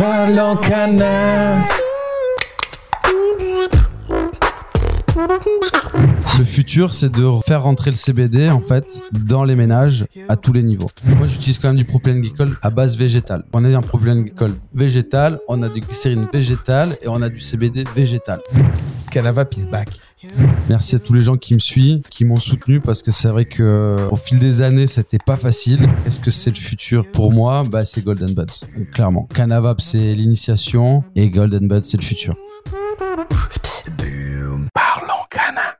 Canard. Le futur, c'est de faire rentrer le CBD en fait dans les ménages à tous les niveaux. Moi, j'utilise quand même du propylène glycol à base végétale. On a un propylène glycol végétal, on a du glycérine végétale et on a du CBD végétal. Canavap is back. Merci à tous les gens qui me suivent, qui m'ont soutenu parce que c'est vrai que au fil des années, c'était pas facile. Est-ce que c'est le futur pour moi? Bah, c'est Golden Buds, clairement. Canavap, c'est l'initiation et Golden Buds, c'est le futur. Parlons canard.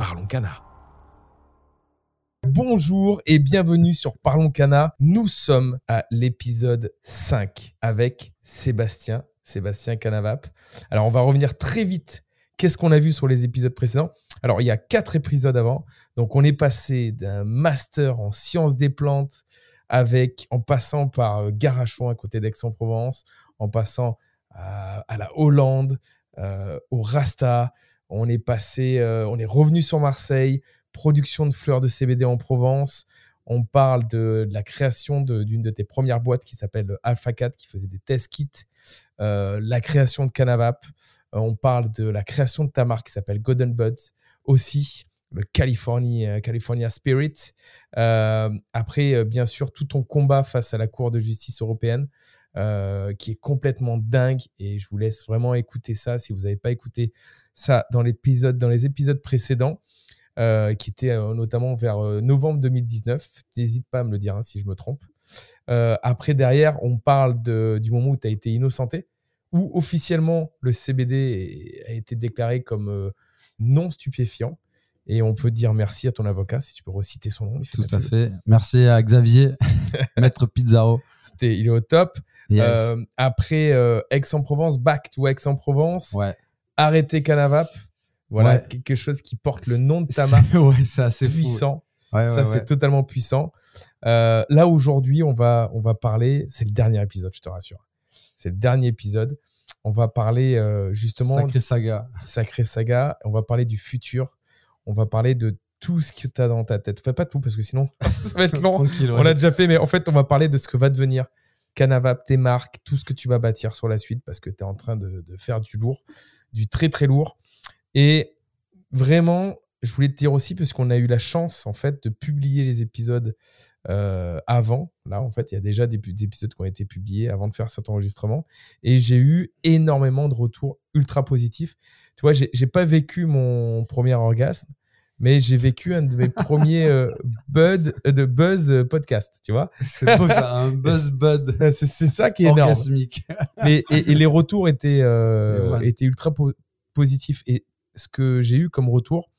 Parlons Cana. Bonjour et bienvenue sur Parlons Cana. Nous sommes à l'épisode 5 avec Sébastien, Sébastien Canavap. Alors on va revenir très vite. Qu'est-ce qu'on a vu sur les épisodes précédents? Alors il y a quatre épisodes avant. Donc on est passé d'un master en sciences des plantes avec, en passant par euh, Garachon à côté d'Aix-en-Provence, en passant à, la Hollande, euh, au Rasta. On est passé, euh, on est revenu sur Marseille, production de fleurs de CBD en Provence. On parle de, la création d'une de, tes premières boîtes qui s'appelle Alpha 4, qui faisait des test kits. Euh, la création de Canavap. Euh, on parle de la création de ta marque qui s'appelle Golden Buds aussi. Le California, California Spirit. Après, bien sûr, tout ton combat face à la Cour de justice européenne, euh, qui est complètement dingue. Et je vous laisse vraiment écouter ça si vous n'avez pas écouté ça dans, l'épisode, dans les épisodes précédents, euh, qui étaient euh, notamment vers novembre 2019. N'hésite pas à me le dire hein, si je me trompe. Après, derrière, on parle de- du moment où tu as été innocenté, où officiellement le CBD a été déclaré comme non stupéfiant. Et on peut dire merci à ton avocat, si tu peux reciter son nom. Tout à fait. Merci à Xavier, maître Pizzaro. C'était, il est au top. Yes. Euh, après euh, Aix-en-Provence, back to Aix-en-Provence, ouais. arrêter Canavap. Voilà, Ouais. quelque chose qui porte le nom de ta marque. C'est- ouais, c'est assez fou. puissant. Ouais, ça, c'est totalement puissant. Euh, là, aujourd'hui, on va, on va parler. C'est le dernier épisode, je te rassure. C'est le dernier épisode. On va parler euh, justement Sacré saga. Sacré Saga. On va parler du futur. On va parler de tout ce que tu as dans ta tête. Fais pas tout parce que sinon, ça va être long. Tranquille. On l'a déjà fait, mais en fait, on va parler de ce que va devenir Canavap, tes marques, tout ce que tu vas bâtir sur la suite parce que tu es en train de, faire du lourd, du très très lourd. Et vraiment, je voulais te dire aussi, parce qu'on a eu la chance en fait de publier les épisodes euh, avant. Là, en fait, il y a déjà des, des épisodes qui ont été publiés avant de faire cet enregistrement. Et j'ai eu énormément de retours ultra positifs. Tu vois, j'ai pas vécu mon premier orgasme, mais j'ai vécu un de mes premiers euh, bud, euh, de buzz euh, podcast, tu vois. C'est beau ça, un buzz bud C'est ça qui est énorme. orgasmique. Et, et les retours étaient, euh, ouais. étaient ultra po- positifs. Et ce que j'ai eu comme retour,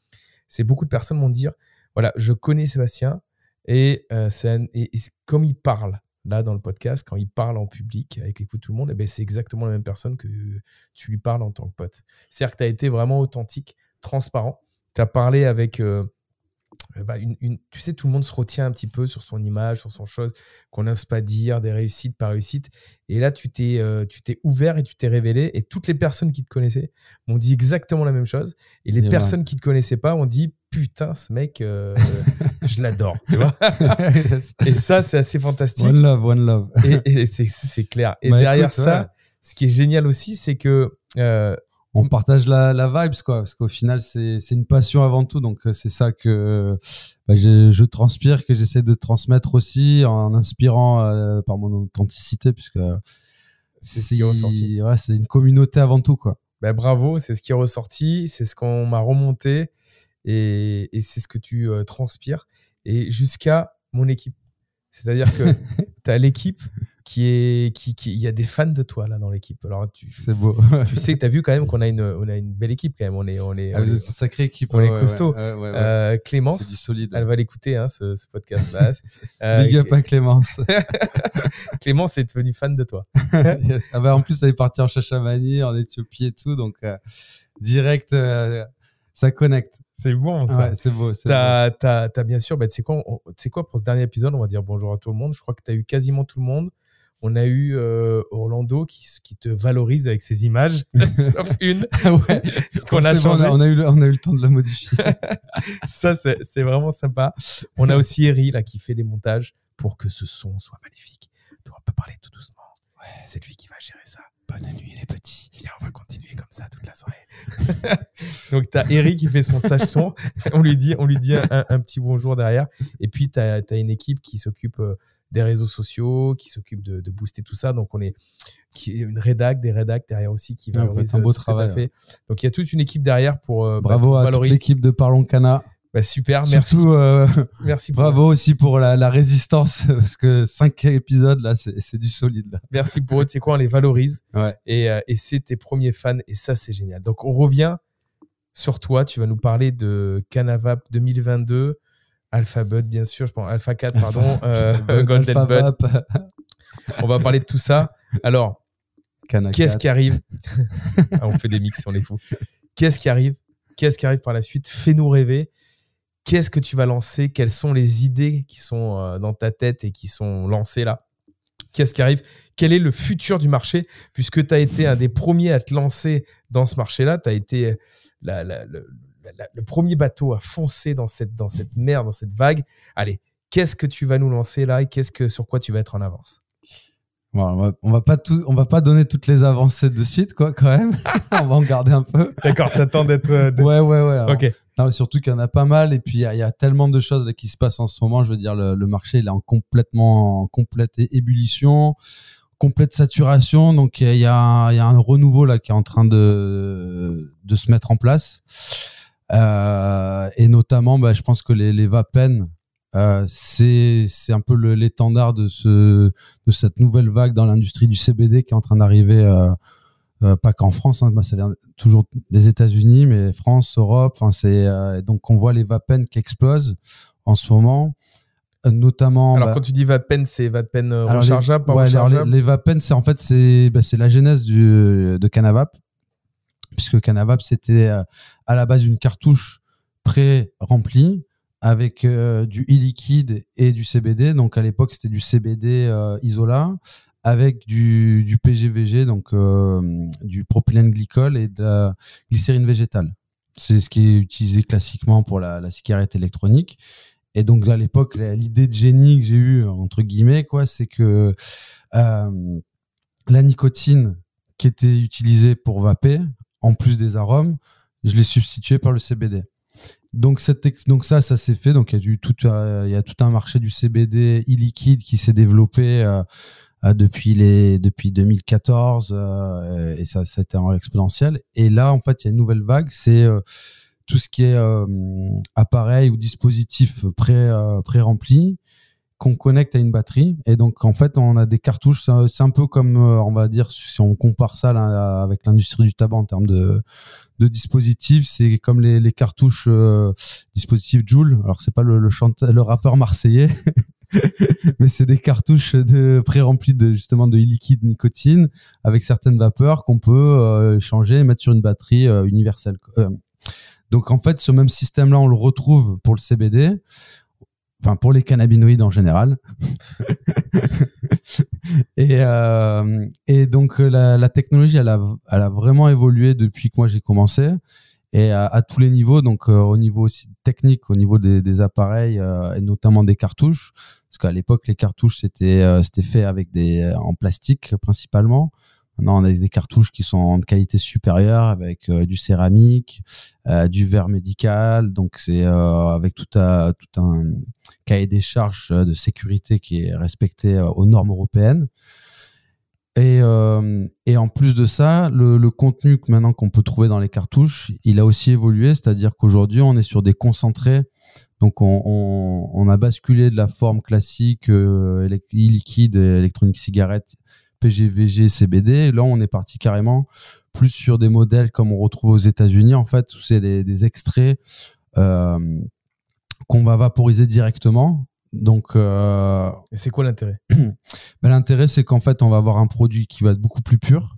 c'est beaucoup de personnes m'ont dit voilà, je connais Sébastien et, c'est un- et- comme il parle là dans le podcast, quand il parle en public avec écoute tout le monde, eh ben, c'est exactement la même personne que tu lui parles en tant que pote. C'est-à-dire que tu as été vraiment authentique, transparent. Tu as parlé avec. euh, bah, une, une- tu sais, tout le monde se retient un petit peu sur son image, sur son chose, qu'on n'ose pas dire, des réussites par réussite. Et là, tu t'es euh, tu t'es ouvert et tu t'es révélé. Et toutes les personnes qui te connaissaient m'ont dit exactement la même chose. Et les Et ouais. personnes qui te connaissaient pas ont dit Putain, ce mec, euh, je l'adore. et ça, c'est assez fantastique. one love, one love. Et, et c'est- c'est clair. Et Bah, derrière écoute, ça, ouais. ce qui est génial aussi, c'est que euh, on partage la, la vibes quoi parce qu'au final c'est c'est une passion avant tout donc euh, c'est ça que bah, je, je transpire que j'essaie de transmettre aussi en inspirant euh, par mon authenticité puisque C'est ce qui est ressorti. voilà, c'est une communauté avant tout quoi Ben, bravo, c'est ce qui est ressorti, c'est ce qu'on m'a remonté et, et c'est ce que tu euh, transpires. Et jusqu'à mon équipe. C'est-à-dire que tu as l'équipe qui est. qui, qui- Il y a des fans de toi là dans l'équipe. Alors tu, c'est beau tu sais tu as vu quand même qu'on a une, on a une belle équipe quand même. On est, on est, Ah, on est- une sacrée équipe on est ouais, costaud. ouais, ouais, ouais. Euh, Clémence, du solide elle va l'écouter hein, ce, ce podcast-là. Euh, big up à Clémence Clémence est devenue fan de toi. Yes. Ah bah, en plus, elle est partie en Chachamani, en Éthiopie et tout, donc euh, direct, ça connecte. C'est bon ça. Ouais, c'est beau. T'as, t'as- t'as bien sûr, bah, tu sais quoi, on- quoi, pour ce dernier épisode, on va dire bonjour à tout le monde. Je crois que tu as eu quasiment tout le monde. On a eu euh, Orlando qui, te valorise avec ses images, sauf une Ah ouais. qu'on a C'est bon, changée. on, a, on a eu le, on a eu le temps de la modifier. Ça, c'est, c'est vraiment sympa. On a aussi Eri là, qui fait les montages pour que ce son soit magnifique. Donc, on peut parler tout doucement. C'est lui qui va gérer ça. Bonne nuit, les petits. Viens, on va ça toute la soirée. Donc, tu as Eric qui fait son sage son. On lui dit, on lui dit un, un petit bonjour derrière. Et puis, tu as, une équipe qui s'occupe euh, des réseaux sociaux, qui s'occupe de, de booster tout ça. Donc, on est qui est une rédac, des rédacs derrière aussi qui Ouais, valorisent faites un beau euh, travail, fait. Donc, il y a toute une équipe derrière pour, euh, bah, Bravo pour à l'équipe de Parlons Cana. Bah, super, merci. Surtout, euh, merci bravo aussi pour la, la résistance, parce que cinq épisodes, là, c'est du solide. Là. Merci pour eux. Tu sais quoi, on les valorise. Ouais. Et, euh, et c'est tes premiers fans. Et ça, c'est génial. Donc, on revient sur toi. Tu vas nous parler de Canavap 2022, Alpha Bud, bien sûr. Je pense Alpha 4, pardon. euh, Golden Alpha Bud. On va parler de tout ça. Alors, qu'est-ce 4. qui arrive Ah, On fait des mix, on est fous. Qu'est-ce qui arrive? Qu'est-ce qui arrive par la suite? Fais-nous rêver. Qu'est-ce que tu vas lancer? Quelles sont les idées qui sont euh, dans ta tête et qui sont lancées là? Qu'est-ce qui arrive? Quel est le futur du marché? Puisque tu as été un des premiers à te lancer dans ce marché-là, tu as été la- la- le, la- le premier bateau à foncer dans cette, dans cette mer, dans cette vague. Allez, qu'est-ce que tu vas nous lancer là et qu'est-ce que, sur quoi tu vas être en avance? Bon, on, va, on va pas tout, on va pas donner toutes les avancées de suite, quoi, quand même. on va en garder un peu. D'accord, t'attends d'être. euh, d'être- Ouais, ouais, ouais. alors, Ok, Surtout qu'il y en a pas mal et puis il y, a- tellement de choses qui se passent en ce moment. Je veux dire, le, marché il est en complètement en complète ébullition, complète saturation. Donc il y a, un renouveau là qui est en train de se mettre en place. Euh, et notamment, bah, je pense que les, les euh, c'est un peu l'étendard de de cette nouvelle vague dans l'industrie du CBD qui est en train d'arriver. euh, euh, pas qu'en France, hein, bah, ça vient toujours des États-Unis, mais France, Europe, hein, c'est euh, donc on voit les vapen qui explosent en ce moment, Euh, notamment. Alors, bah, quand tu dis Vapen, c'est Vapen alors, les- rechargeable, pas ouais, alors, rechargeable les, les vapen, c'est en fait c'est bah, la genèse du, de Canavap, puisque Canavap c'était à la base une cartouche pré-remplie avec euh, du e-liquide et du CBD. Donc à l'époque c'était du CBD euh, isolat avec du, PGVG, donc euh, du propylène glycol et de la glycérine végétale. C'est ce qui est utilisé classiquement pour la, cigarette électronique. Et donc à l'époque, l'idée de génie que j'ai eue, entre guillemets, quoi, c'est que euh, la nicotine qui était utilisée pour vaper, en plus des arômes, je l'ai substituée par le CBD. Donc, ça, ça s'est fait. Donc il y, a euh, tout un marché du CBD e-liquide qui s'est développé depuis, les, depuis 2014 euh, et ça, été en exponentiel. Et là, en fait, il y a une nouvelle vague, c'est euh, tout ce qui est euh, appareil ou dispositif pré, euh, pré-rempli qu'on connecte à une batterie. Et donc, en fait, on a des cartouches. C'est un- peu comme, euh, on va dire, si on compare ça là, avec l'industrie du tabac en termes de, de dispositifs, c'est comme les, les cartouches euh, dispositifs Joule. Alors, c'est pas le, le, chanteur, le rappeur marseillais. mais c'est des cartouches de pré-remplies de justement de liquide nicotine avec certaines vapeurs qu'on peut euh, changer et mettre sur une batterie euh, universelle. Euh, donc en fait, ce même système-là, on le retrouve pour le CBD, enfin pour les cannabinoïdes en général. et, donc la, technologie, elle a vraiment évolué depuis que moi j'ai commencé et à, à tous les niveaux, donc euh, au niveau aussi technique, au niveau des, des appareils euh, et notamment des cartouches, parce qu'à l'époque les cartouches c'était euh, c'était fait avec des en plastique principalement. Maintenant, on a des cartouches qui sont de qualité supérieure avec euh, du céramique, euh, du verre médical. Donc, c'est euh, avec tout, un, tout un cahier des charges de sécurité qui est respecté aux normes européennes. Et, et en plus de ça, le, contenu maintenant qu'on peut trouver dans les cartouches, il a aussi évolué. C'est-à-dire qu'aujourd'hui, on est sur des concentrés. Donc on, a basculé de la forme classique euh, liquide électronique cigarette PGVG CBD là on est parti carrément plus sur des modèles comme on retrouve aux États-Unis. En fait c'est des, des, extraits euh, qu'on va vaporiser directement donc, euh, et c'est quoi l'intérêt ben, L'intérêt, c'est qu'en fait, on va avoir un produit qui va être beaucoup plus pur.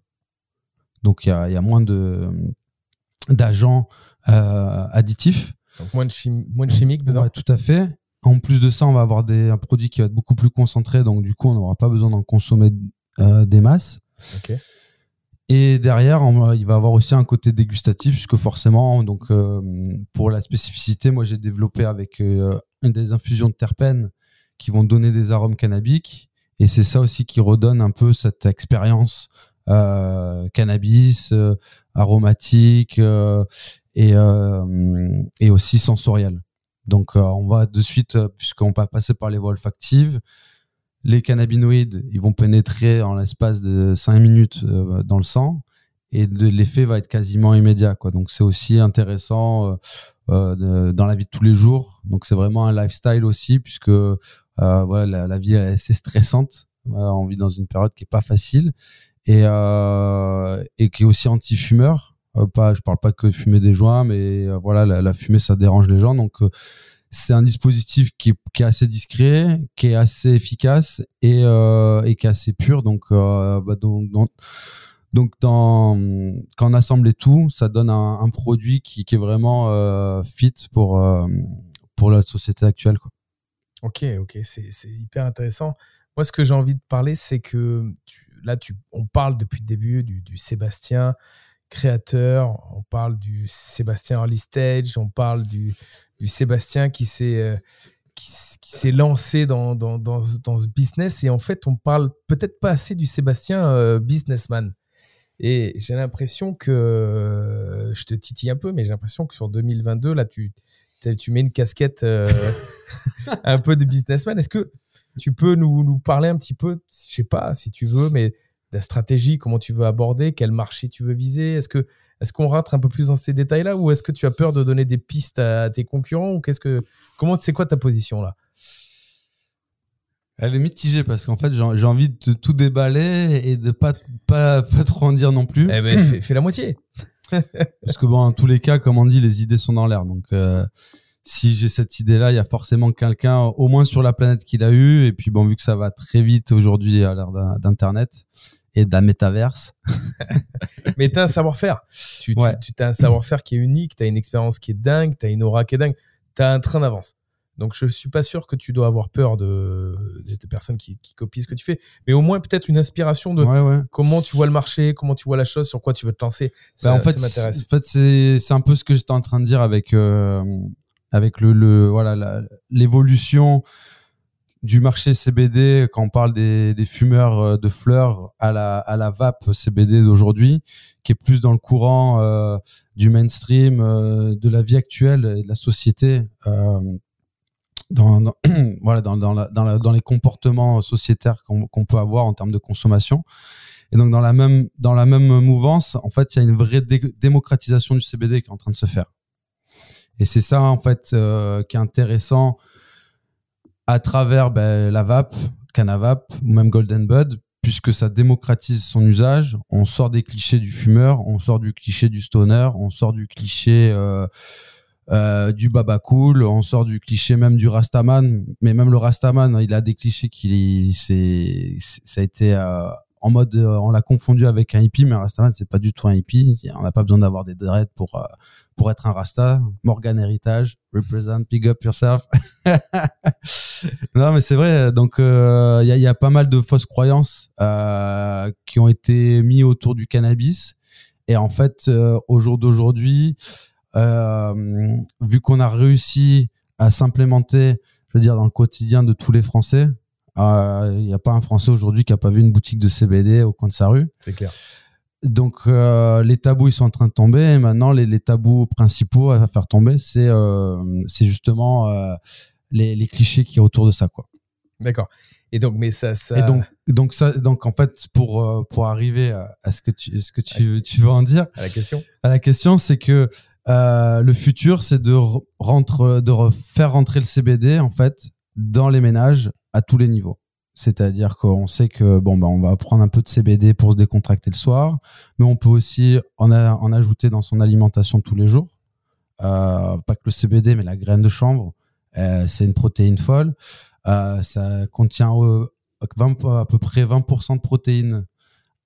Donc, il y a, y a, moins de d'agents euh, additifs. Donc moins de, moins de chimiques dedans. Ouais, tout à fait. En plus de ça, on va avoir des, un produit qui va être beaucoup plus concentré, donc du coup, on n'aura pas besoin d'en consommer euh, des masses. Et derrière, on, il va avoir aussi un côté dégustatif, puisque forcément, donc euh, pour la spécificité, moi j'ai développé avec euh, des infusions de terpènes qui vont donner des arômes cannabiques, et c'est ça aussi qui redonne un peu cette expérience euh, cannabis, euh, aromatique et, euh, et aussi sensoriel. Donc on va de suite, puisqu'on va passer par les voies olfactives, les cannabinoïdes, ils vont pénétrer en l'espace de 5 minutes dans le sang et l'effet va être quasiment immédiat. Quoi. Donc c'est aussi intéressant euh, dans la vie de tous les jours. Donc c'est vraiment un lifestyle aussi, puisque euh, voilà, la, vie est assez stressante. on vit dans une période qui est pas facile et, euh, et qui est aussi anti-fumeur. Euh, pas, je parle pas que de fumer des joints, mais euh, voilà, la, fumée ça dérange les gens. Donc euh, c'est un dispositif qui est, assez discret, qui est assez efficace et, et qui est assez pur. Donc, bah, donc, donc, donc dans, quand on assemble tout, ça donne un, produit qui, est vraiment fit pour, pour la société actuelle. Ok, ok, c'est hyper intéressant. Moi, ce que j'ai envie de parler, c'est que là, tu, on parle depuis le début du, Sébastien, créateur, on parle du Sébastien Early Stage, on parle du, Sébastien qui s'est euh, qui, s'est lancé dans, dans, dans, ce business et en fait on parle peut-être pas assez du Sébastien euh, businessman. Et j'ai l'impression que, euh, je te titille un peu, mais j'ai l'impression que sur 2022, là, tu, mets une casquette un peu de businessman. Est-ce que tu peux nous, parler un petit peu, je sais pas si tu veux, mais la stratégie, comment tu veux aborder, quel marché tu veux viser? Est-ce que est-ce qu'on rentre un peu plus dans ces détails-là ou est-ce que tu as peur de donner des pistes à, tes concurrents ou qu'est-ce que comment c'est quoi ta position là? Elle est mitigée parce qu'en fait j'ai envie de tout déballer et de pas pas, pas trop en dire non plus. Eh ben fais, la moitié. parce que bon, en tous les cas, comme on dit, les idées sont dans l'air. Donc euh, si j'ai cette idée-là, il y a forcément quelqu'un, au moins sur la planète, qui l'a eu. Et puis bon, vu que ça va très vite aujourd'hui à l'ère d'Internet, et de la métaverse. Mais tu as un savoir-faire. Tu, as un savoir-faire qui est unique, tu as une expérience qui est dingue, tu as une aura qui est dingue, tu as un train d'avance. Donc je suis pas sûr que tu dois avoir peur de, de, personnes qui, copient ce que tu fais, mais au moins peut-être une inspiration de comment tu vois le marché, comment tu vois la chose, sur quoi tu veux te lancer. Ça, bah, en fait, m'intéresse. En fait, c'est un peu ce que j'étais en train de dire avec euh, avec le, le voilà l'évolution du marché CBD, quand on parle des, des, fumeurs euh, de fleurs à la, à la vape CBD d'aujourd'hui, qui est plus dans le courant euh, du mainstream, euh, de la vie actuelle et de la société, euh, dans, voilà, dans, dans, dans, les comportements sociétaires qu'on peut avoir en termes de consommation. Et donc dans la même dans la même mouvance, en fait, il y a une vraie démocratisation du CBD qui est en train de se faire. Et c'est ça en fait qui est intéressant à travers ben, la vape, Canavap ou même Golden Bud, puisque ça démocratise son usage. On sort des clichés du fumeur, on sort du cliché du stoner, on sort du cliché euh, euh, du baba cool, on sort du cliché même du rastaman. Mais même le rastaman, il a des clichés qui, c'est, ça a été euh, en mode, on l'a confondu avec un hippie, mais un rastaman c'est pas du tout un hippie. On n'a pas besoin d'avoir des dreads pour pour être un rasta. Morgan Héritage, represent, big up yourself. non, mais c'est vrai. Donc, il euh, y, a, pas mal de fausses croyances euh, qui ont été mis autour du cannabis. Et en fait, euh, au jour d'aujourd'hui, vu qu'on a réussi à s'implémenter, je veux dire, dans le quotidien de tous les Français, Il n'y a pas un Français aujourd'hui qui a pas vu une boutique de CBD au coin de sa rue. C'est clair. Donc euh, les tabous ils sont en train de tomber et maintenant les, les tabous principaux à faire tomber c'est euh, c'est justement euh, les, les clichés qui est autour de ça quoi. D'accord. Et donc mais ça ça Et donc donc ça donc en fait pour euh, pour arriver à, à ce que tu ce que tu tu veux en dire à la question. à la question c'est que euh, le futur c'est de faire rentrer le CBD en fait dans les ménages à tous les niveaux. C'est-à-dire qu'on sait que bon bah on va prendre un peu de CBD pour se décontracter le soir, mais on peut aussi en, ajouter dans son alimentation tous les jours. Euh, pas que le CBD, mais la graine de chanvre, euh, c'est une protéine folle. Ça contient 20 à peu près 20% de protéines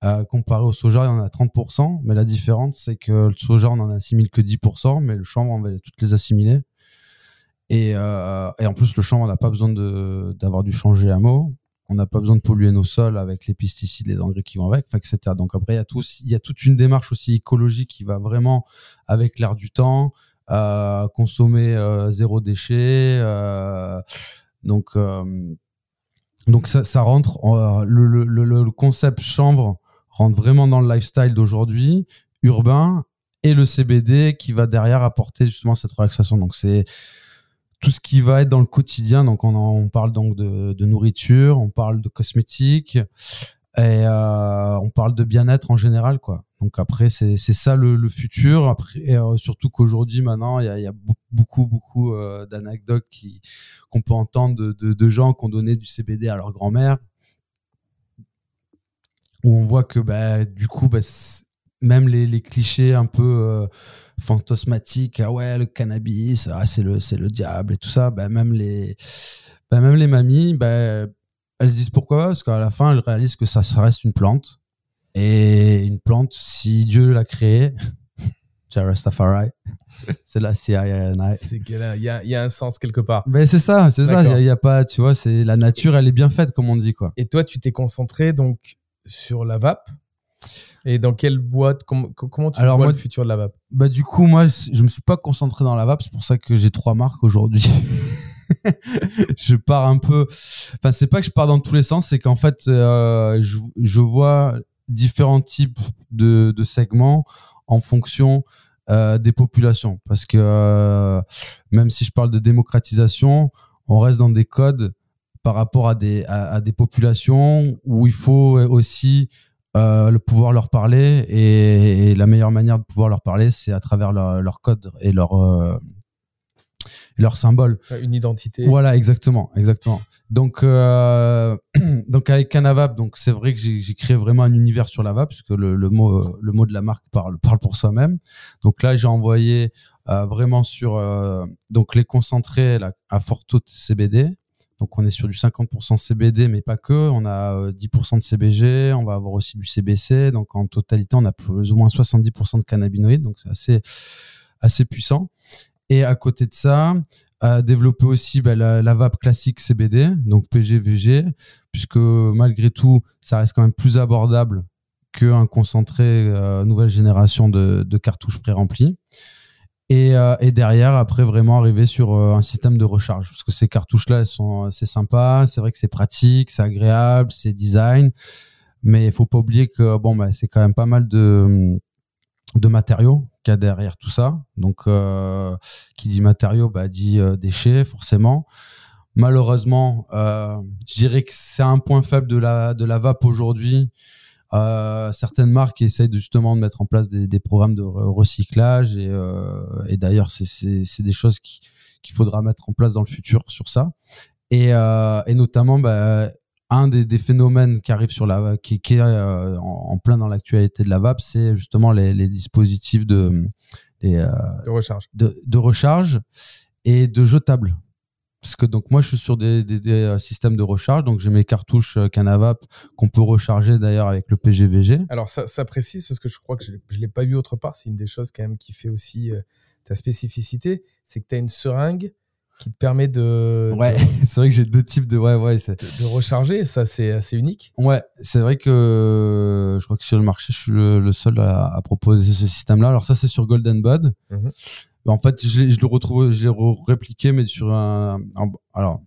euh, comparé au soja, il y en a 30%. Mais la différence, c'est que le soja, on en assimile que 10%, mais le chanvre, on va toutes les assimiler. Et, euh, et en plus, le chanvre, on n'a pas besoin d'avoir du change GMO. On n'a pas besoin de polluer nos sols avec les pesticides, les engrais qui vont avec, etc. Donc après, il y, a toute une démarche aussi écologique qui va vraiment avec l'air du temps, euh, consommer zéro déchet. donc, ça, rentre, le, le concept chanvre rentre vraiment dans le lifestyle d'aujourd'hui, urbain, et le CBD qui va derrière apporter justement cette relaxation. Donc c'est tout ce qui va être dans le quotidien. Donc on, parle donc de, nourriture, on parle de cosmétiques, et euh, on parle de bien-être en général, quoi. Donc après, c'est ça le, futur. Après, euh, surtout qu'aujourd'hui, maintenant, il y a, beaucoup, beaucoup euh, d'anecdotes qu'on peut entendre de gens qui ont donné du CBD à leur grand-mère, où on voit que bah, du coup, bah, même les, les clichés un peu euh, fantasmatiques, ah ouais, le cannabis, ah, c'est le, le diable et tout ça, bah, même les, bah, même les mamies, bah, elles se disent pourquoi? Parce qu'à la fin, elles réalisent que ça, ça reste une plante. Et une plante, si Dieu l'a créée, Rastafari, c'est la CINI. C'est qu'il y a- il y a, un sens quelque part. Mais c'est ça, c'est ça. Il a, pas, tu vois, c'est la nature, elle est bien faite, comme on dit, quoi. Et toi, tu t'es concentré donc sur la vape. Et dans quelle boîte com- co- Comment tu Alors, vois moi- le futur de la vape? Bah, du coup, moi, je me suis pas concentré dans la vape. C'est pour ça que j'ai trois marques aujourd'hui. je pars un peu. Enfin, c'est pas que je pars dans tous les sens, c'est qu'en fait, euh, je, je vois différents types de, de segments en fonction euh, des populations. Parce que euh, même si je parle de démocratisation, on reste dans des codes par rapport à des, à, à des populations où il faut aussi euh, le pouvoir leur parler et, et la meilleure manière de pouvoir leur parler c'est à travers leur, leur code et leur euh, leur symbole. Une identité. Voilà exactement exactement. Donc euh, donc avec Canavap donc c'est vrai que j'ai créé vraiment un univers sur la vape puisque le, le mot le mot de la marque parle parle pour soi-même. Donc là j'ai envoyé euh, vraiment sur euh, donc les concentrés là, à fort taux CBD donc on est sur du 50% CBD, mais pas que. On a euh, 10% de CBG, on va avoir aussi du CBC. Donc en totalité, on a plus ou moins 70% de cannabinoïdes. Donc c'est assez, assez puissant. Et à côté de ça, euh, développer aussi bah, la, la vape classique CBD, donc PG-VG, puisque malgré tout, ça reste quand même plus abordable qu'un concentré euh, nouvelle génération de, de cartouches pré-remplies. Et, euh, et derrière, après, vraiment arriver sur euh, un système de recharge. Parce que ces cartouches-là, elles sont, c'est sympa, c'est vrai que c'est pratique, c'est agréable, c'est design. Mais il faut pas oublier que bon, bah, c'est quand même pas mal de, de matériaux qu'il y a derrière tout ça. Donc, euh, qui dit matériaux, bah, dit euh, déchets, forcément. Malheureusement, euh, je dirais que c'est un point faible de la, de la vape aujourd'hui. Euh, certaines marques essayent de, justement de mettre en place des, des programmes de re- recyclage et, euh, et d'ailleurs c'est- des choses qui- qu'il faudra mettre en place dans le futur sur ça et, euh, et notamment bah, un des, des phénomènes qui arrive sur la qui, qui est en, en plein dans l'actualité de la vape c'est justement les, les dispositifs de, les, de recharge. de, de recharge et de jetables. Parce que donc moi je suis sur des, des, des, euh, systèmes de recharge, donc j'ai mes cartouches euh, Canavap qu'on peut recharger d'ailleurs avec le PGVG. Alors ça, ça précise parce que je crois que je ne l'ai pas vu autre part. C'est une des choses quand même qui fait aussi euh, ta spécificité, c'est que tu as une seringue qui te permet de, Ouais, c'est vrai que j'ai deux types de ouais ouais de, de recharger. Ça, c'est assez unique. ouais c'est vrai que je crois que sur le marché je suis le, le seul à, à proposer ce système-là. Alors ça c'est sur Golden Bud. Mhm. En fait je, le retrouve, je l'ai répliqué mais sur un, alors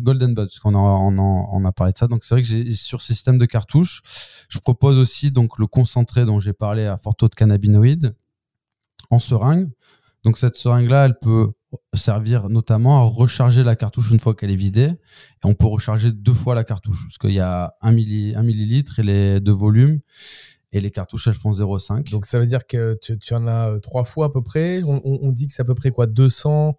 Golden Bud, parce qu'on a, on, a parlé de ça. Donc c'est vrai que sur ces systèmes de cartouches, je propose aussi donc le concentré dont j'ai parlé à fort taux de cannabinoïdes en seringue. Donc cette seringue-là, elle peut servir notamment à recharger la cartouche une fois qu'elle est vidée. Et on peut recharger deux fois la cartouche, parce qu'il y a un, milli, un millilitre et les deux volumes. Et les cartouches, elles font 0,5. Donc ça veut dire que tu, tu en as euh, trois fois à peu près. On, on- on dit que c'est à peu près quoi 200,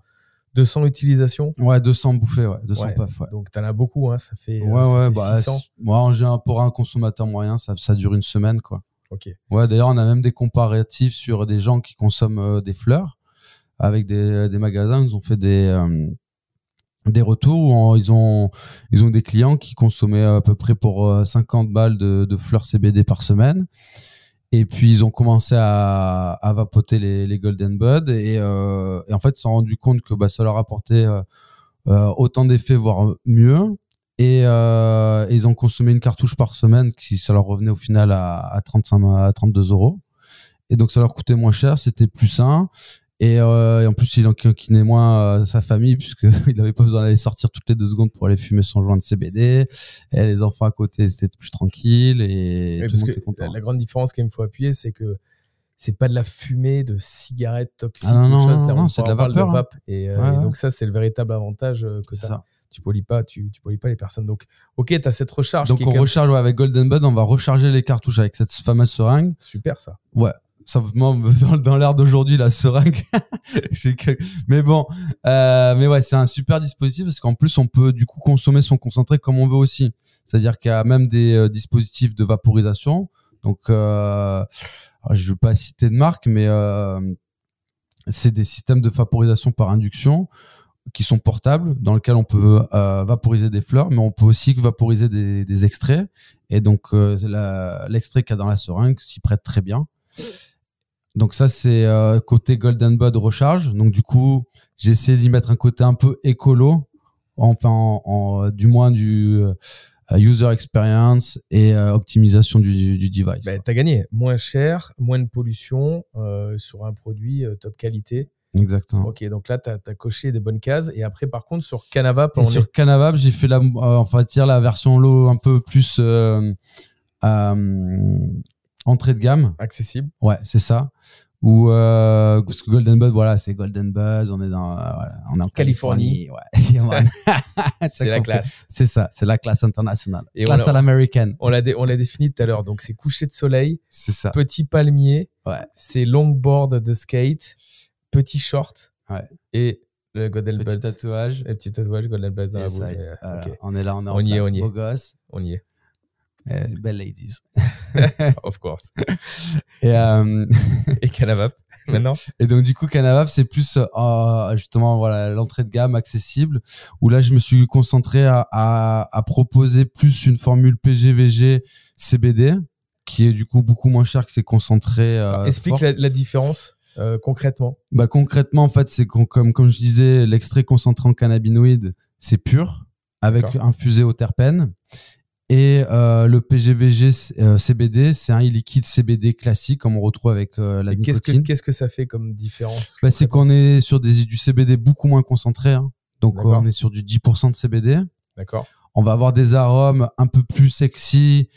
200 utilisations? Ouais, 200 bouffées, ouais. 200 Ouais. Donc tu en as beaucoup, hein, ça fait, Ouais, ça ouais, fait bah, 600. c'est- moi, général, pour un consommateur moyen, ça, ça dure une semaine, quoi. Ok. Ouais, d'ailleurs, on a même des comparatifs sur des gens qui consomment euh, des fleurs avec des, des magasins. Ils ont fait des, euh, des retours où ils, ont, ils ont des clients qui consommaient à peu près pour euh, 50 balles de, fleurs CBD par semaine. Et puis, ils ont commencé à, à vapoter les, Golden Bud. Et, euh, et en fait, ils se sont rendus compte que bah, ça leur apportait euh, euh, autant d'effets, voire mieux. Et, euh, ils ont consommé une cartouche par semaine, qui ça leur revenait au final à, à 35, à 32 euros. Et donc ça leur coûtait moins cher, c'était plus sain. Et, euh, et en plus, il enquiquinait moins euh, sa famille, puisqu'il n'avait pas besoin d'aller sortir toutes les deux secondes pour aller fumer son joint de CBD. Et les enfants à côté, c'était plus tranquille. Et Ouais, tout parce le monde que était content. la, grande différence qu'il me faut appuyer, c'est que c'est pas de la fumée de cigarettes toxiques Ah non, non, c'est de la vapeur, hein. vape. Et, euh, Ouais, et ouais. donc ça, c'est le véritable avantage que tu ça. Tu polis pas, tu, tu polis pas les personnes. Donc, ok, tu as cette recharge Donc qui on recharge ouais, avec Golden Bud, on va recharger les cartouches avec cette fameuse seringue. super ça. Ça, dans, dans d'aujourd'hui, la seringue. mais bon, euh, mais ouais, c'est un super dispositif parce qu'en plus, on peut du coup consommer son concentré comme on veut aussi. C'est-à-dire qu'il y a même des euh, dispositifs de vaporisation. Donc, euh, je ne veux pas citer de marque, mais euh, c'est des systèmes de vaporisation par induction qui sont portables, dans lesquels on peut euh, vaporiser des fleurs, mais on peut aussi vaporiser des, des extraits. Et donc, euh, l'extrait qu'il y a dans la seringue s'y prête très bien. Donc ça, c'est euh, côté Golden Bud recharge. Donc du coup, j'ai essayé d'y mettre un côté un peu écolo, enfin, en, en- du moins du euh, user experience et euh, optimisation du, du device. Bah, tu as gagné. Moins cher, moins de pollution euh, sur un produit euh, top qualité. Exactement. Ok, donc là, tu as, coché des bonnes cases. Et après, par contre, sur Canavap, sur est... Canavap, j'ai fait la, euh, enfin, la version low un peu plus euh, euh, entrée de gamme. accessible. Ouais, c'est ça. Ou euh, parce que Golden Bud, voilà, c'est Golden Buzz. On est dans, euh, voilà, on est en Californie. Ouais. C'est la classe. C'est ça, c'est la classe internationale. Et classe on à l'américaine. On l'a dé- on l'a défini tout à l'heure. Donc, c'est coucher de soleil, C'est ça. petit palmier, Ouais. c'est longboard de skate, petit short Ouais. et le Golden Petit Buzz. tatouage. Et petit tatouage Golden Buzz dans la. Euh, voilà. ok, On est là, on est en On y est, place. on y est. Beau gosse. on y est. Euh, belles ladies. Of course. Et, euh, Et Canavap, maintenant? Et donc du coup, Canavap, c'est plus euh, justement voilà l'entrée de gamme accessible. Où là, je me suis concentré à, à, à proposer plus une formule PGVG CBD, qui est du coup beaucoup moins cher que ces concentrés. euh, Explique forts. la, la différence euh, concrètement. Bah concrètement, en fait, c'est comme comme je disais, l'extrait concentré en cannabinoïdes, c'est pur avec infusé au terpène. Et euh, le PGVG euh, CBD, c'est un liquide CBD classique, comme on retrouve avec euh, la Et Qu'est-ce que, nicotine. qu'est-ce que ça fait comme différence Bah, c'est qu'on est sur des, du CBD beaucoup moins concentré. hein. Donc euh, on est sur du 10% de CBD. D'accord. On va avoir des arômes un peu plus sexy,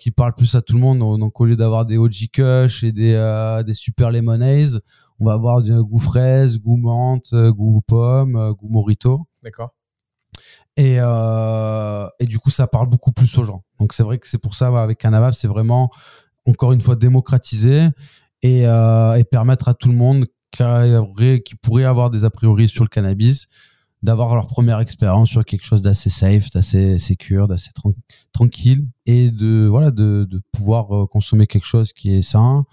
qui parlent plus à tout le monde. Donc au lieu d'avoir des OG Kush et des, des super lemonades, on va avoir du goût fraise, goût menthe, goût pomme, goût morito. D'accord. Et, euh, et du coup, ça parle beaucoup plus aux gens. Donc c'est vrai que c'est pour ça, avec Canavap, c'est vraiment, encore une fois, démocratiser et, euh, et permettre à tout le monde qui pourrait avoir des a priori sur le cannabis d'avoir leur première expérience sur quelque chose d'assez safe, d'assez sécure, d'assez tran- tranquille et de voilà de, de pouvoir euh, consommer quelque chose qui est sain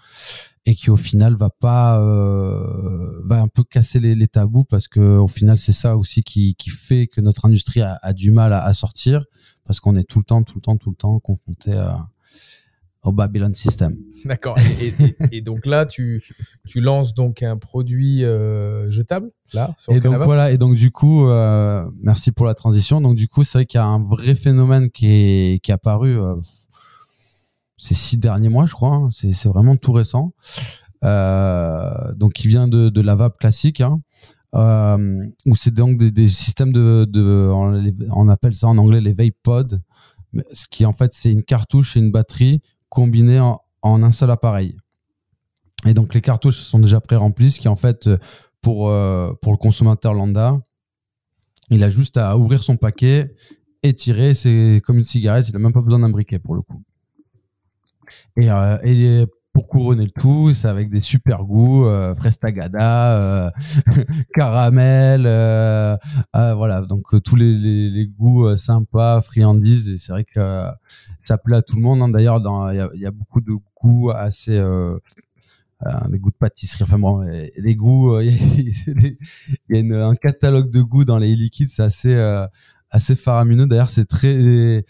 et qui au final va pas euh, va un peu casser les, tabous parce que au final c'est ça aussi qui, qui fait que notre industrie a, a du mal à, à sortir parce qu'on est tout le temps tout le temps tout le temps confronté à- au Babylon System. D'accord. Et, et- et- et donc là, tu, tu lances donc un produit euh, jetable, là, sur Et donc voilà, et donc du coup, euh, merci pour la transition. Donc du coup, c'est vrai qu'il y a un vrai phénomène qui est, qui est apparu euh, ces six derniers mois, je crois. hein. C'est, vraiment tout récent. Donc qui vient de, de la vape classique. hein. où c'est donc des, des systèmes de, de on, on appelle ça en anglais les vape pods, ce qui en fait c'est une cartouche et une batterie combinées en, un seul appareil. Et donc les cartouches sont déjà pré-remplies, ce qui en fait pour euh, pour le consommateur lambda, il a juste à ouvrir son paquet et tirer, c'est comme une cigarette, il a même pas besoin d'un briquet pour le coup. Et, euh, pour couronner le tout, c'est avec des super goûts, euh, frestagada, euh, caramel, euh, euh, voilà, donc tous les, les, les goûts sympas, friandises, et c'est vrai que ça plaît à tout le monde. hein. D'ailleurs, il y a, beaucoup de goûts assez, des goûts de pâtisserie, enfin bon, des goûts, il y a, un catalogue de goûts dans les liquides, c'est assez, assez faramineux. D'ailleurs, c'est très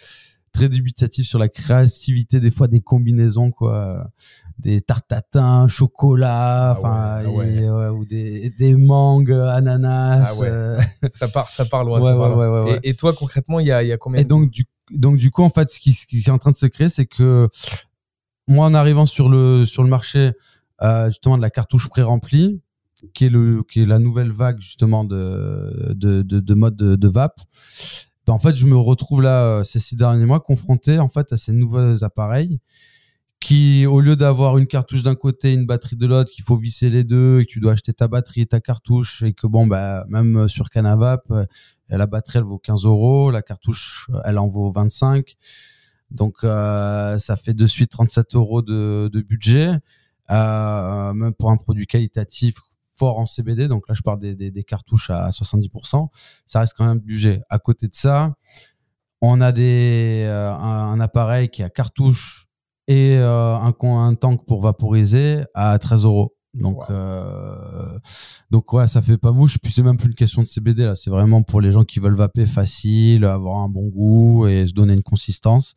très dubitatif sur la créativité des fois des combinaisons quoi des tartatins chocolat Ah enfin ouais, ah ouais. et, ouais, ou des, des mangues ananas Ah ouais. euh, Ça part, ça part loin. Ouais, ça part ouais, loin. ouais, ouais, Et, et toi, concrètement, il y a, y a combien et de- donc du donc du coup en fait ce qui, ce qui est en train de se créer c'est que moi en arrivant sur le sur le marché euh, justement de la cartouche pré-remplie qui est le qui est la nouvelle vague justement de de de, de mode de, de vape ben, en fait je me retrouve là euh, ces six derniers mois confronté en fait à ces nouveaux appareils qui au lieu d'avoir une cartouche d'un côté une batterie de l'autre qu'il faut visser les deux et que tu dois acheter ta batterie et ta cartouche et que bon bah même euh, sur Canavap euh, la batterie elle vaut 15 euros la cartouche elle en vaut 25 donc ça fait de suite 37 euros de, budget même pour un produit qualitatif fort en CBD donc là je parle des, des, des cartouches à 70% ça reste quand même budget à côté de ça on a des euh, un, un appareil qui a cartouche et euh, un, tank pour vaporiser à 13 euros. Donc, Wow. euh, donc ouais, ça fait pas mouche. Puis c'est même plus une question de CBD là. C'est vraiment pour les gens qui veulent vaper facile, avoir un bon goût et se donner une consistance.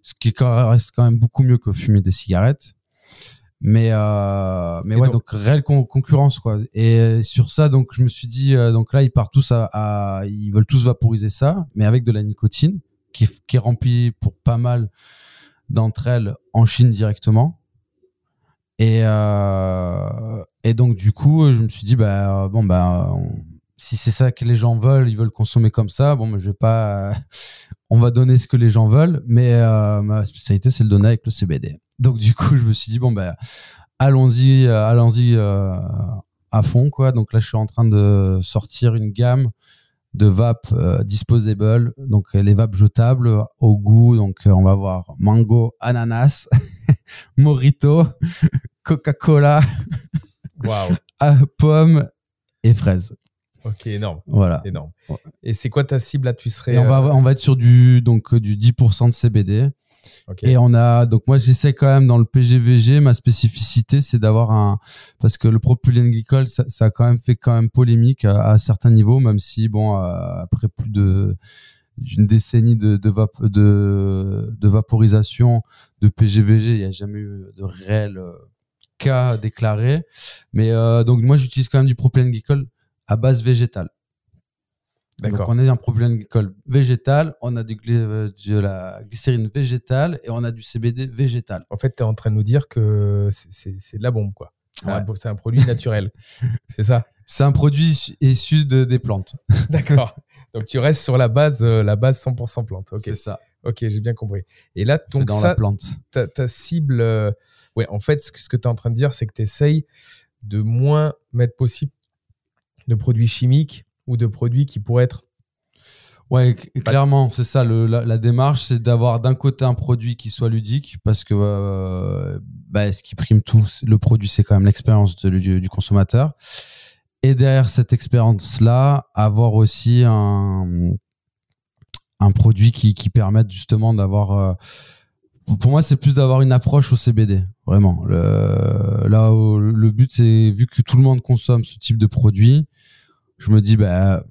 Ce qui reste quand même beaucoup mieux que fumer des cigarettes. Mais euh, mais Et ouais, donc- donc, réelle con- concurrence quoi. Et sur ça, donc je me suis dit, euh, donc là ils partent tous à, à- ils veulent tous vaporiser ça, mais avec de la nicotine qui, est- qui est remplie pour pas mal d'entre elles en Chine directement. Et, euh, et donc, du coup, je me suis dit, bah, bon, bah, on- si c'est ça que les gens veulent, ils veulent consommer comme ça, bon, bah, je vais pas. on va donner ce que les gens veulent, mais euh, ma spécialité, c'est le donner avec le CBD. Donc, du coup, je me suis dit, bon, bah, allons-y, euh, allons-y euh, à fond, quoi. Donc là, je suis en train de sortir une gamme de vape euh, disposable, donc les vapes jetables au goût. Donc euh, on va avoir mango, ananas, morito, Coca-Cola, Waouh. ah, pomme et fraise. Ok, énorme. Voilà. Énorme. Et c'est quoi ta cible là? Tu serais. Et on va on va être sur du donc du 10% de CBD. Et on a donc moi j'essaie quand même dans le PGVG ma spécificité c'est d'avoir un parce que le propylène glycol ça, a quand même fait quand même polémique à, certains niveaux même si bon euh, après plus de d'une décennie de de de vaporisation de PGVG il n'y a jamais eu de réel euh, cas déclaré. Mais euh, donc moi j'utilise quand même du propylène glycol à base végétale donc on a un glycol végétal, on a du euh, de la glycérine végétale et on a du CBD végétal. En fait, tu es en train de nous dire que c'est- de la bombe, quoi. C'est un- Ouais. C'est un produit naturel. c'est ça C'est un produit issu- de, des plantes. D'accord. Donc tu restes sur la base, euh, la base 100% plante. Ok, C'est ça. ok, j'ai bien compris. Et là, donc dans ça, la plante. ta, ta cible, euh, ouais, en fait, ce que, ce que tu es en train de dire, c'est que tu essayes de moins mettre possible de produits chimiques ou de produits qui pourraient être. Ouais, clairement, c'est ça. Le, la, la démarche, c'est d'avoir d'un côté un produit qui soit ludique, parce que euh, bah, ce qui prime tout, le produit, c'est quand même l'expérience du, du consommateur. Et derrière cette expérience-là, avoir aussi un, un produit qui, qui permette justement d'avoir. euh, pour moi, c'est plus d'avoir une approche au CBD, vraiment. Le, là, où le but, c'est vu que tout le monde consomme ce type de produit, je me dis, bah,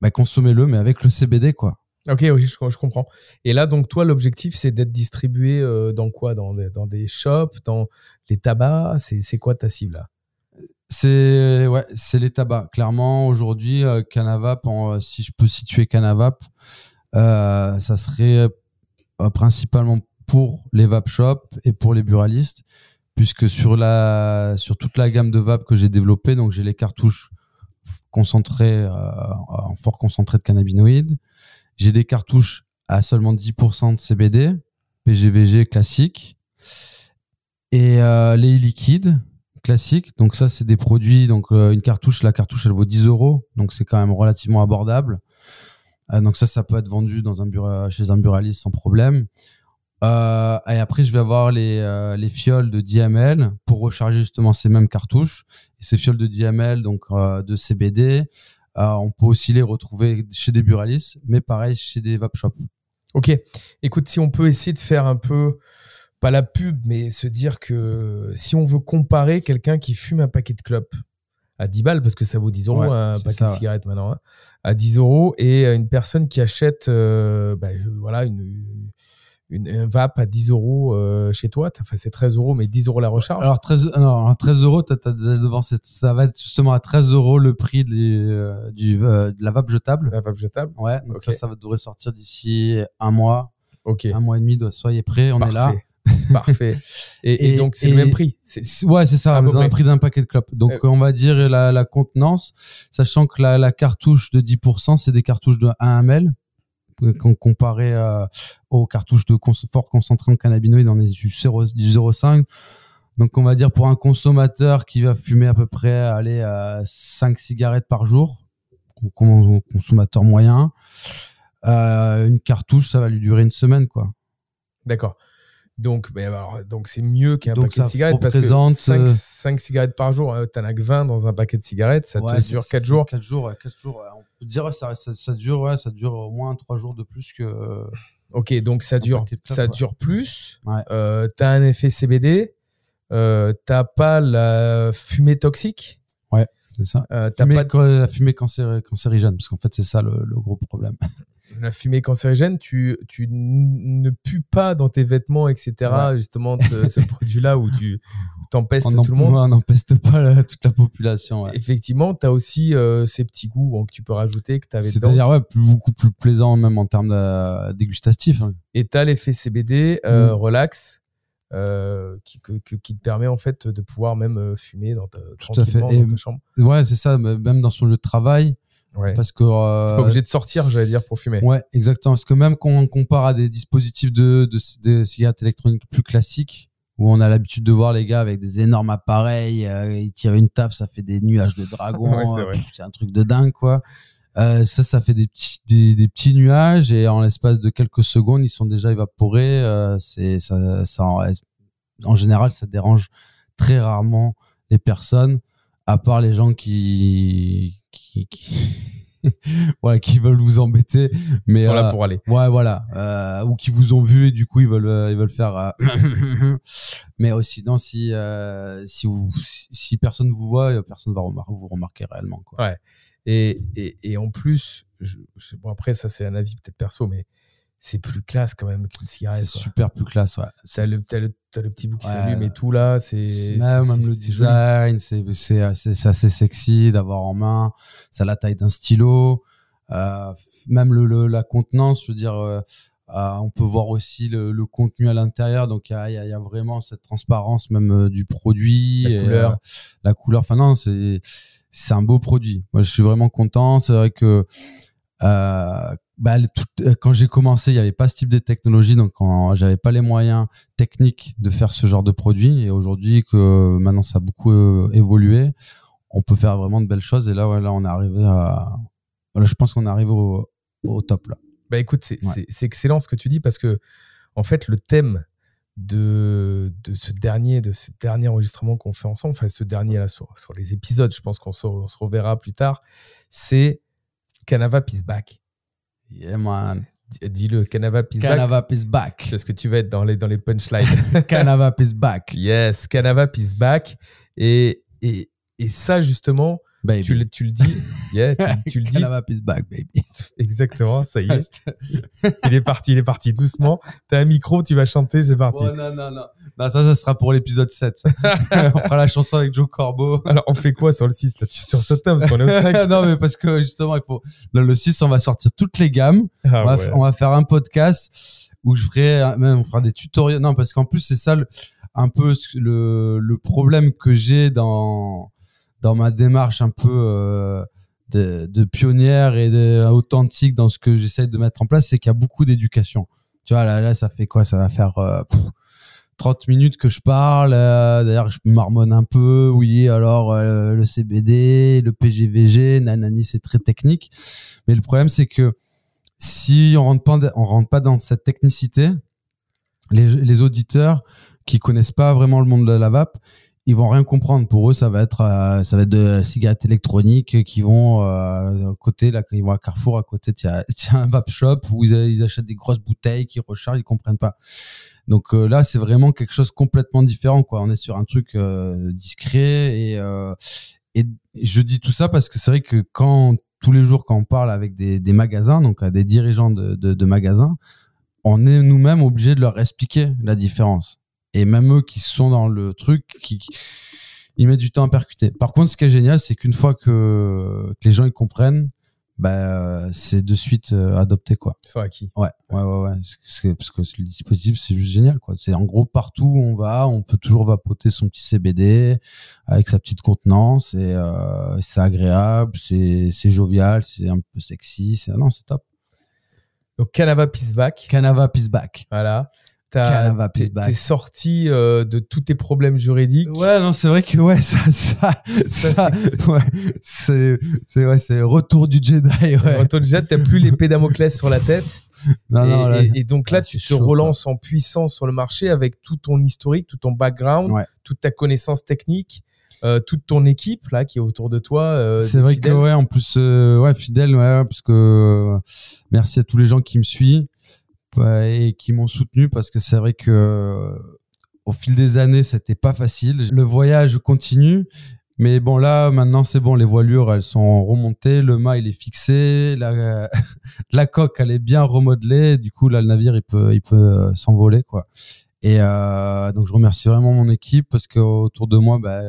bah, consommez-le, mais avec le CBD, quoi. Ok, oui, je, je comprends. Et là, donc, toi, l'objectif, c'est d'être distribué euh, dans quoi? Dans des, dans des shops, dans les tabacs? C'est quoi ta cible là? C'est ouais, les tabacs. Clairement, aujourd'hui, euh, Canavap, en, euh, si je peux situer Canavap, euh, ça serait principalement pour les vape shops et pour les buralistes, puisque sur la sur toute la gamme de vape que j'ai développée, donc j'ai les cartouches concentré, euh, en fort concentré de cannabinoïdes. J'ai des cartouches à seulement 10% de CBD, PGVG classique. Et euh, les liquides classiques. Donc ça, c'est des produits. Donc euh, une cartouche, la cartouche, elle vaut 10 euros. Donc c'est quand même relativement abordable. Donc ça, ça peut être vendu dans un bureau, chez un buraliste sans problème. Euh, et après, je vais avoir les, euh, les fioles de 10 ml pour recharger justement ces mêmes cartouches. Et ces fioles de 10 ml, donc euh, de CBD, on peut aussi les retrouver chez des buralistes, mais pareil chez des vape shops. Ok. Écoute, si on peut essayer de faire un peu, pas la pub, mais se dire que si on veut comparer quelqu'un qui fume un paquet de clopes à 10 balles, parce que ça vaut 10 euros Ouais, un paquet ça, de ouais. cigarettes maintenant, hein, à 10 euros, et une personne qui achète bah, voilà, une, une, un vape à 10 euros euh, chez toi, enfin, c'est 13 euros, mais 10 euros la recharge. Alors 13, non, alors, 13 euros, t'as déjà devant, ça va être justement à 13 euros le prix de, euh, du, euh, de la vape jetable. la vape jetable. Ouais, donc Ok. ça, ça va- devrait sortir d'ici un mois, Ok. un mois et demi. Soyez prêts, on est là. Parfait. Parfait. Et, et Et- donc, c'est le même prix. Ouais, c'est ça, le prix d'un paquet de clopes. Donc, Euh. on va dire la, la contenance, sachant que la, la cartouche de 10%, c'est des cartouches de 1 ml. Euh, Quand comparé euh, aux cartouches de cons- fort concentré en cannabinoïdes, on est du 0 du 0,5. Donc, on va dire pour un consommateur qui va fumer à peu près aller à 5 cigarettes par jour, con- con- consommateur moyen, euh, une cartouche, ça va lui durer une semaine, quoi. D'accord. Donc, ben alors, donc c'est mieux qu'un paquet de cigarettes parce que 5, euh, cigarettes par jour, euh, t'en as que 20 dans un paquet de cigarettes, ça Ouais, te dure ça 4 fait jours. quatre jours, ouais, quatre jours. Ouais. Peut dire ouais, ça, ça, ça dure, ouais, ça dure au moins 3 jours de plus que. Ok, donc ça dure, ça ouais. dure plus. Ouais. Euh, t'as un effet CBD. Euh, t'as pas la fumée toxique. C'est ça. Euh, t'as pas la fumée cancéri- cancérigène, parce qu'en fait, c'est ça le, le gros problème. la fumée cancérigène. Tu, tu ne pues pas dans tes vêtements, etc. Ouais. Justement, ce, ce produit-là où tu t'empestes tout le monde. on n'empeste pas la- toute la population. ouais. Effectivement, tu as aussi euh, ces petits goûts que tu peux rajouter, que tu avais dedans. C'est-à-dire, ouais, plus, beaucoup plus plaisant, même en termes de, dégustatifs. hein. Et tu as l'effet CBD, euh, Mm. relax, euh, qui, que- qui te permet en fait de pouvoir même euh, fumer dans ta, à fait. tranquillement Et- dans ta chambre. Ouais, c'est ça, même dans son lieu de travail, Ouais. parce que. euh, pas obligé de sortir, j'allais dire, pour fumer. Ouais, exactement. Parce que même quand on compare à des dispositifs de, de, de cigarettes électroniques plus classiques, où on a l'habitude de voir les gars avec des énormes appareils, euh, ils tirent une taf, ça fait des nuages de dragons, Ouais, c'est euh, c'est un truc de dingue, quoi. Euh, ça, ça fait des petits, des, des petits nuages et en l'espace de quelques secondes, ils sont déjà évaporés. C'est ça, ça en, en général, ça dérange très rarement les personnes, à part les gens qui qui, qui... voilà, qui veulent vous embêter, mais Ils sont là euh, pour aller. Ouais, voilà. Euh, ou qui vous ont vu et du coup ils veulent euh, ils veulent faire. euh, Mais aussi, sinon si si vous si, personne vous voit, personne va remar- vous remarquer réellement quoi. Ouais. Et, et, et en plus, je, je- bon, après, ça, c'est un avis peut-être perso, mais c'est plus classe quand même qu'une cigarette. c'est super plus classe, ouais. T'as le, t'as le, petit bout qui Ouais. s'allume et tout là. C'est même, le design, c'est assez, sexy d'avoir en main. Ça a la taille d'un stylo. Euh, même le, le- la contenance, je veux dire, euh, euh, on peut voir aussi le, le contenu à l'intérieur. Donc il y a, y y vraiment cette transparence même du produit, La et, couleur. la couleur. Enfin non, c'est c'est un beau produit. Moi, je suis vraiment content. C'est vrai que bah, tout- euh, quand j'ai commencé, il n'y avait pas ce type de technologie, donc j'avais pas les moyens techniques de faire ce genre de produit. Et aujourd'hui, que maintenant ça a beaucoup euh, évolué, on peut faire vraiment de belles choses. Et là, ouais, là, on est arrivé à, je pense qu'on est arrivé au, au top là. Bah écoute, c'est Ouais. excellent ce que tu dis parce que en fait le thème de, de ce dernier de ce dernier enregistrement qu'on fait ensemble, enfin ce dernier là sur, sur les épisodes, je pense qu'on se, on se reverra plus tard, c'est Canava is back. Yeah man, Dis- Dis-le, Canava is back. Canava is back. Parce que tu vas être dans les, dans les punchlines. Canava is back, yes, Canava is back. Et, et, et ça, justement, baby. tu, le- tu le dis. Yeah, tu, tu le dis. Is back, baby. Exactement, ça y est. Il est parti, il est parti doucement. T'as un micro, tu vas chanter, c'est parti. Oh, non, non, non. Non, ça, ça sera pour l'épisode 7. on fera la chanson avec Joe Corbeau. Alors, on fait quoi sur le 6 là? Tu sur ce thème, parce qu'on est au 5 non, mais parce que justement, il faut. Dans le 6, on va sortir toutes les gammes. Ah on, va, ouais. on va faire un podcast où je ferai, euh, même, on fera des tutoriels. Non, parce qu'en plus, c'est ça le- un peu le problème que j'ai dans, dans ma démarche un peu euh, de, pionnière et authentique dans ce que j'essaie de mettre en place, c'est qu'il y a beaucoup d'éducation. Tu vois, là, ça fait quoi? Ça va faire euh, pff, 30 minutes que je parle. euh, D'ailleurs, je marmonne un peu. Oui, alors euh, le CBD, le PGVG, nanani, c'est très technique. Mais le problème, c'est que si on rentre pas, on rentre pas dans cette technicité, les, les auditeurs qui connaissent pas vraiment le monde de la vape, ils vont rien comprendre. Pour eux, ça va être, euh, ça va être de la cigarette électronique qui vont euh, à côté, là, ils vont à Carrefour, à côté, il y un vape shop où ils, achètent des grosses bouteilles qui rechargent, ils comprennent pas. Donc euh, là, c'est vraiment quelque chose complètement différent. On est sur un truc discret et je dis tout ça parce que c'est vrai que quand tous les jours quand on parle avec des, magasins, donc à des dirigeants de magasins, on est nous-mêmes obligés de leur expliquer la différence. Et même eux qui sont dans le truc, qui, qui- ils mettent du temps à percuter. Par contre, ce qui est génial, c'est qu'une fois que, que les gens ils comprennent, bah, c'est de suite euh, adopté quoi. Ils sont acquis. Ouais, ouais, ouais, ouais. C'est- parce que le dispositif, c'est juste génial, quoi. C'est en gros partout où on va, on peut toujours vapoter son petit CBD avec sa petite contenance et euh, c'est agréable, c'est c'est jovial, c'est un peu sexy, c'est non, c'est top. Donc Canava Peace Back. Canava Peace Back. Voilà. T'es- sorti euh, de tous tes problèmes juridiques. Ouais, non, c'est vrai que ouais, ça, ça, ça, ouais, c'est, c'est ouais, c'est retour du Jedi, ouais. Retour déjà, t'as plus l'épée Damoclès sur la tête. Non, et, non, là, et- et donc là, tu te chaud, relances en puissance sur le marché avec tout ton historique, tout ton background, toute ta connaissance technique, euh, toute ton équipe là qui est autour de toi. euh, c'est vrai fidèles. que ouais, en plus, euh, ouais, fidèle, ouais, parce que merci à tous les gens qui me suivent et qui m'ont soutenu parce que c'est vrai que au fil des années, c'était pas facile. Le voyage continue. Mais bon, là, maintenant, c'est bon. Les voilures, elles sont remontées. Le mât, il est fixé. La, la coque, elle est bien remodelée. Du coup, là, le navire, il peut, il peut euh, s'envoler, quoi. Et euh, donc, je remercie vraiment mon équipe parce que autour de moi, bah,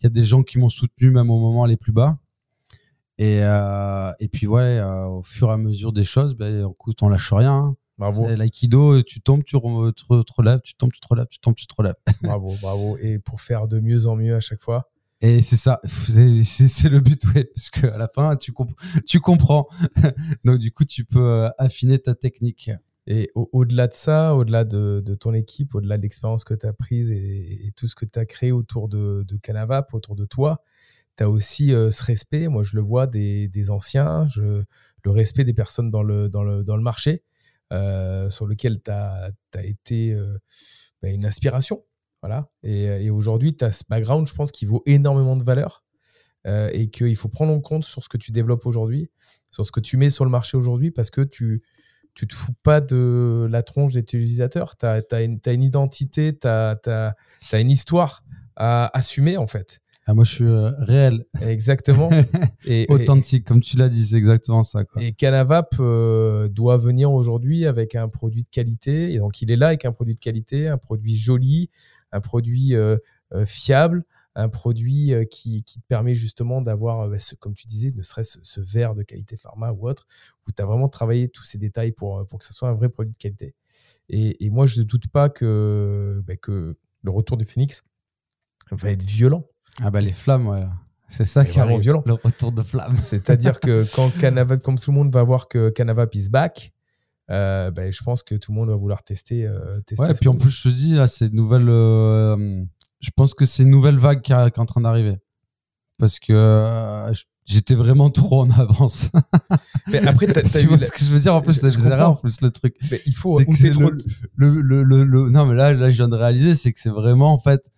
il y a des gens qui m'ont soutenu même au moment les plus bas. Et, euh, et puis, ouais, au fur et à mesure des choses, ben, écoute, on lâche rien. hein. Bravo, L'aïkido, tu tombes, tu re- te re- te relèves, tu tombes, tu te relèves, tu tombes, tu te relèves. bravo, bravo. Et pour faire de mieux en mieux à chaque fois. Et c'est ça, c'est le but, ouais, parce qu'à la fin, tu, comp- tu comprends. Donc, du coup, tu peux euh, affiner ta technique. Et au- au-delà de ça, au-delà de, de ton équipe, au-delà de l'expérience que tu as prise et, et tout ce que tu as créé autour de, de Canavap, autour de toi, tu as aussi euh, ce respect. Moi, je le vois des, des anciens, je, le respect des personnes dans le, dans le, dans le marché, euh, sur lequel tu as, été euh, bah, une inspiration. Voilà. Et, et aujourd'hui, tu as ce background, je pense, qui vaut énormément de valeur euh, et qu'il faut prendre en compte sur ce que tu développes aujourd'hui, sur ce que tu mets sur le marché aujourd'hui, parce que tu tu te fous pas de la tronche des utilisateurs. Tu as, une, identité, tu as, une histoire à assumer, en fait. Ah, moi, je suis euh, réel, Exactement. et, authentique, comme tu l'as dit, c'est exactement ça. Quoi. et Canavap euh, doit venir aujourd'hui avec un produit de qualité. Et donc, il est là avec un produit de qualité, un produit joli, un produit euh, fiable, un produit qui, qui, te permet justement d'avoir, ce, comme tu disais, ne serait-ce ce verre de qualité pharma ou autre, où tu as vraiment travaillé tous ces détails pour, pour que ce soit un vrai produit de qualité. Et, et moi, je ne doute pas que, bah, que le retour du Phoenix va être violent. Ah bah les flammes, voilà. C'est ça qui vraiment arrive, violent. le retour de flammes. C'est-à-dire que quand Canava, comme tout le monde va voir que Canava is back, euh, ben, je pense que tout le monde va vouloir tester. Euh, tester ouais, et puis en plus, je te dis, là, c'est une nouvelle. euh, je pense que c'est une nouvelle vague qui, est en train d'arriver. Parce que euh, j'étais vraiment trop en avance. Mais après, t'as- t'as tu eu vois la- ce que je veux dire? En plus, faisait rare, en plus, le truc. Mais il faut. C'est ou que t'es c'est trop- le, le, le, le, le- Non, mais là, là, je viens de réaliser, c'est que c'est vraiment, en fait,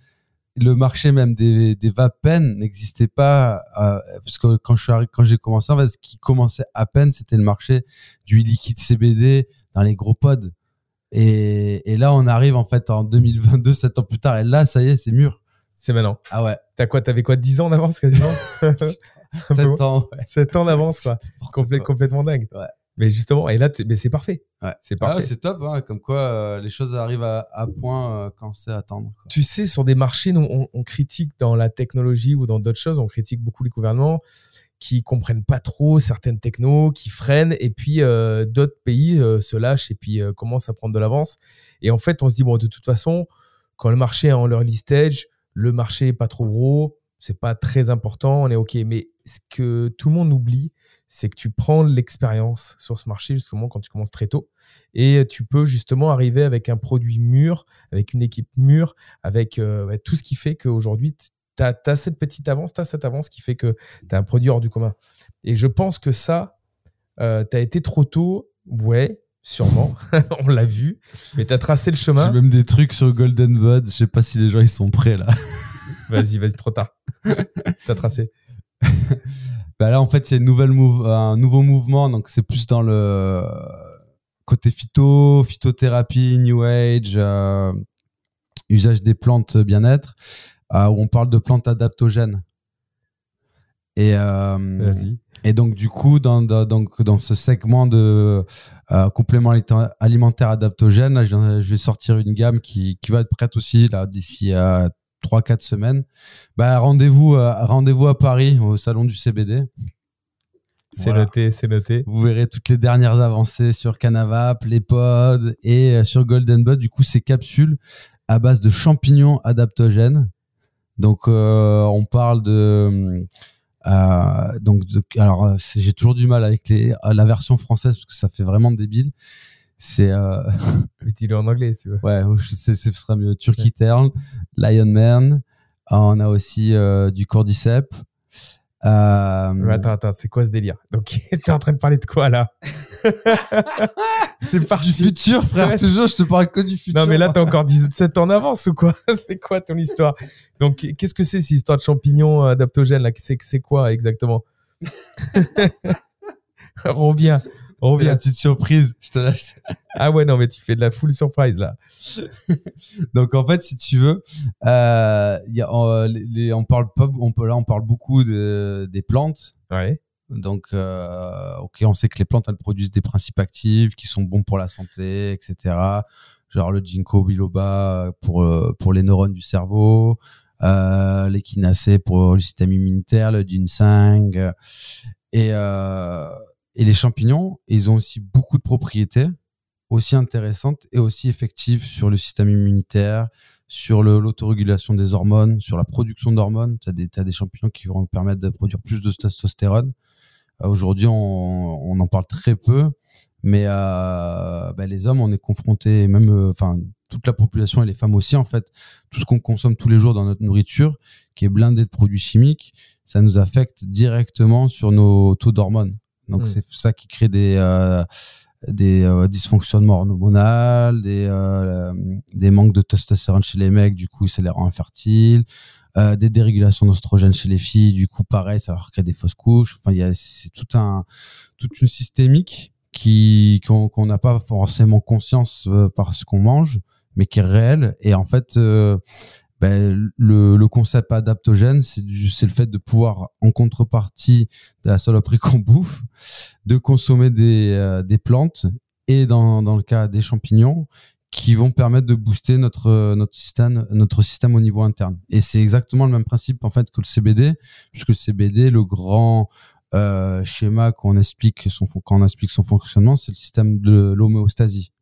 le marché même des, des vapen n'existait pas. euh, parce que quand je suis quand j'ai commencé, en fait, ce qui commençait à peine, c'était le marché du liquide CBD dans les gros pods. Et, et là, on arrive en fait en 2022, 7 ans plus tard, et là, ça y est, c'est mûr. C'est maintenant. Ah ouais, T'as quoi T'avais quoi 10 ans d'avance quasiment 7 ans. ouais. 7 ans d'avance, quoi. Complè- complètement dingue. Ouais. Mais justement, et là, mais c'est parfait. Ouais. C'est Ah c'est top, hein, comme quoi euh, les choses arrivent à, à point euh, quand c'est à attendre. quoi. tu sais, sur des marchés, nous, on, on critique dans la technologie ou dans d'autres choses, on critique beaucoup les gouvernements qui comprennent pas trop certaines technos, qui freinent, et puis euh, d'autres pays se lâchent et puis commencent à prendre de l'avance. Et en fait, on se dit, bon, de toute façon, quand le marché est en early stage, le marché est pas trop gros, c'est pas très important, on est OK. Mais ce que tout le monde oublie, c'est que tu prends l'expérience sur ce marché justement quand tu commences très tôt et tu peux justement arriver avec un produit mûr, avec une équipe mûre, avec euh, tout ce qui fait qu'aujourd'hui, tu as, cette petite avance, tu as cette avance qui fait que tu as un produit hors du commun. Et je pense que ça, euh, tu as été trop tôt, ouais, sûrement, on l'a vu, mais tu as tracé le chemin. J'ai même des trucs sur Golden Bud, je sais pas si les gens ils sont prêts là. vas-y, vas-y, trop tard. tu as tracé. Bah là, en fait, il y a une nouvelle un nouveau mouvement, donc c'est plus dans le côté phyto, phytothérapie, New Age, euh, usage des plantes bien-être, euh, où on parle de plantes adaptogènes. Et, euh, et donc, du coup, dans, dans, donc, dans ce segment de compléments alimentaires adaptogènes, je, vais sortir une gamme qui, qui va être prête aussi d'ici à 3-4 semaines. Bah, rendez-vous, rendez-vous à Paris, au salon du CBD. C'est noté, c'est noté. Vous verrez toutes les dernières avancées sur Canavap, les pods et euh, sur Golden Bud. Du coup, ces capsules à base de champignons adaptogènes. Donc, euh, on parle de. Euh, donc, alors, j'ai toujours du mal avec les, la version française parce que ça fait vraiment débile. C'est. Euh... Dis-le en anglais si tu veux. Ouais, ce sera mieux. Turkey Turn, Lion Man. On a aussi du Cordyceps. Euh... Attends, attends, c'est quoi ce délire? Donc, t'es en train de parler de quoi là? C'est parti. Du futur, frère. Toujours, je te parle que du futur. Non, mais là, t'as encore 17 ans en avance ou quoi? C'est quoi ton histoire? Donc, qu'est-ce que c'est cette histoire de champignons adaptogènes là? C'est quoi exactement? Reviens. On revient. La petite surprise. Je te lâche. ah ouais, non, mais tu fais de la full surprise là. Donc en fait, si tu veux, euh, y a, on, les, on parle pas, on peut là, on parle beaucoup de, des plantes. Ouais. Donc, euh, ok, on sait que les plantes elles produisent des principes actifs qui sont bons pour la santé, etc. Genre le ginkgo biloba pour euh, pour les neurones du cerveau, euh, l'échinacée pour le système immunitaire, le ginseng et euh, et les champignons, ils ont aussi beaucoup de propriétés, aussi intéressantes et aussi effectives sur le système immunitaire, sur l'autorégulation des hormones, sur la production d'hormones. Tu as, des, des champignons qui vont permettre de produire plus de testostérone. Euh, aujourd'hui, on, on, en parle très peu, mais euh, bah, les hommes, on est confrontés, même euh, enfin toute la population et les femmes aussi, en fait, tout ce qu'on consomme tous les jours dans notre nourriture, qui est blindé de produits chimiques, ça nous affecte directement sur nos taux d'hormones. Donc, hmm. c'est ça qui crée des, euh, des euh, dysfonctionnements hormonaux, des, euh, des manques de testostérone chez les mecs, du coup, ça les rend infertiles. des dérégulations d'ostrogène chez les filles, du coup, pareil, ça leur crée des fausses couches. Enfin, il y a, c'est tout un, toute une systémique qui, qu'on n'a pas forcément conscience parce qu'on mange, mais qui est réelle. Et en fait, ben, le, le, concept adaptogène, c'est le fait de pouvoir, en contrepartie de la saloperie qu'on bouffe, de consommer des, euh, des plantes et dans, dans, le cas des champignons qui vont permettre de booster notre, notre, système, notre système au niveau interne. Et c'est exactement le même principe en fait que le CBD, puisque le CBD, le grand euh, schéma qu'on explique son, explique son fonctionnement, c'est le système de l'homéostasie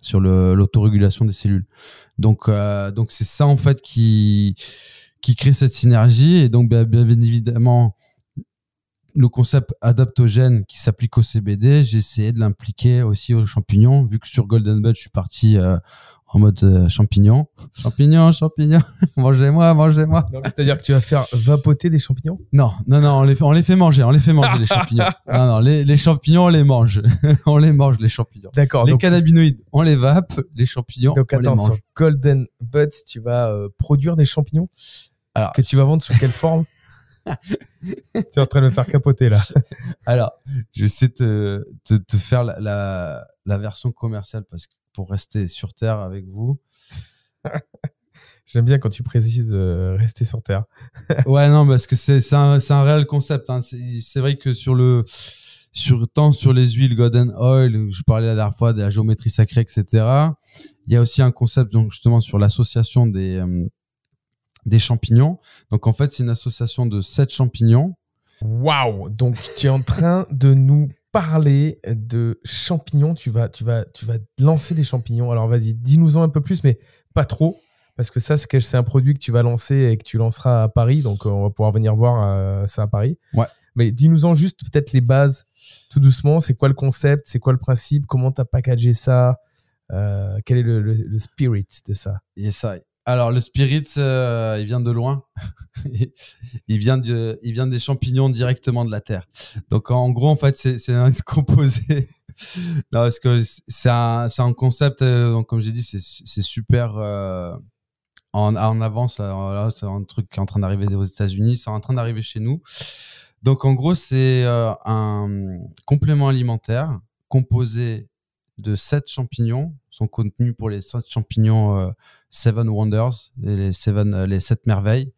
sur l'autorégulation des cellules. Donc, euh, donc c'est ça en fait qui qui crée cette synergie et donc bien, bien évidemment le concept adaptogène qui s'applique au CBD, j'ai essayé de l'impliquer aussi aux champignons vu que sur Golden Bud je suis parti euh, en mode euh, champignon. Champignons, champignons, mangez-moi, mangez-moi. C'est-à-dire que tu vas faire vapoter des champignons? Non, non, non, on les fait, on les fait manger, on les fait manger les champignons. Non, non, les, les, champignons, on les mange. on les mange, les champignons. D'accord. Les cannabinoïdes, on les vape, les champignons, donc, on les mange. Sur Golden Buds, tu vas euh, produire des champignons? Alors, que tu vas vendre sous quelle forme? Tu es en train de me faire capoter là. Alors, je vais essayer de te, te, faire la, la, la version commerciale parce que pour rester sur Terre avec vous. J'aime bien quand tu précises euh, rester sur Terre. ouais, non, parce que c'est un, un, réel concept. Hein. C'est vrai que sur le, sur, tant sur les huiles Golden Oil, je parlais la dernière fois de la géométrie sacrée, etc. Il y a aussi un concept donc justement sur l'association des, euh, des champignons. Donc en fait, c'est une association de sept champignons. Waouh Donc tu es en train de nous parler de champignons. Tu vas, tu vas, tu vas lancer des champignons. Alors vas-y, dis-nous-en un peu plus, mais pas trop. Parce que ça, c'est un produit que tu vas lancer et que tu lanceras à Paris. Donc, euh, on va pouvoir venir voir euh, ça à Paris. Ouais. Mais dis-nous-en juste peut-être les bases, tout doucement. C'est quoi le concept? C'est quoi le principe? Comment tu as packagé ça? Euh, Quel est le, le- le spirit de ça? Yes, I. Alors, le spirit, euh, il vient de loin. il, vient de, il vient des champignons directement de la terre. Donc, en gros, en fait, c'est un composé. non, parce que c'est un, un concept, euh, donc, comme j'ai dit, c'est super euh, en, en avance. Là, c'est un truc qui est en train d'arriver aux États-Unis, c'est en train d'arriver chez nous. Donc, en gros, c'est euh, un complément alimentaire composé de sept champignons. Sont contenus pour les sept champignons euh, Seven Wonders, les, seven, euh, les sept merveilles,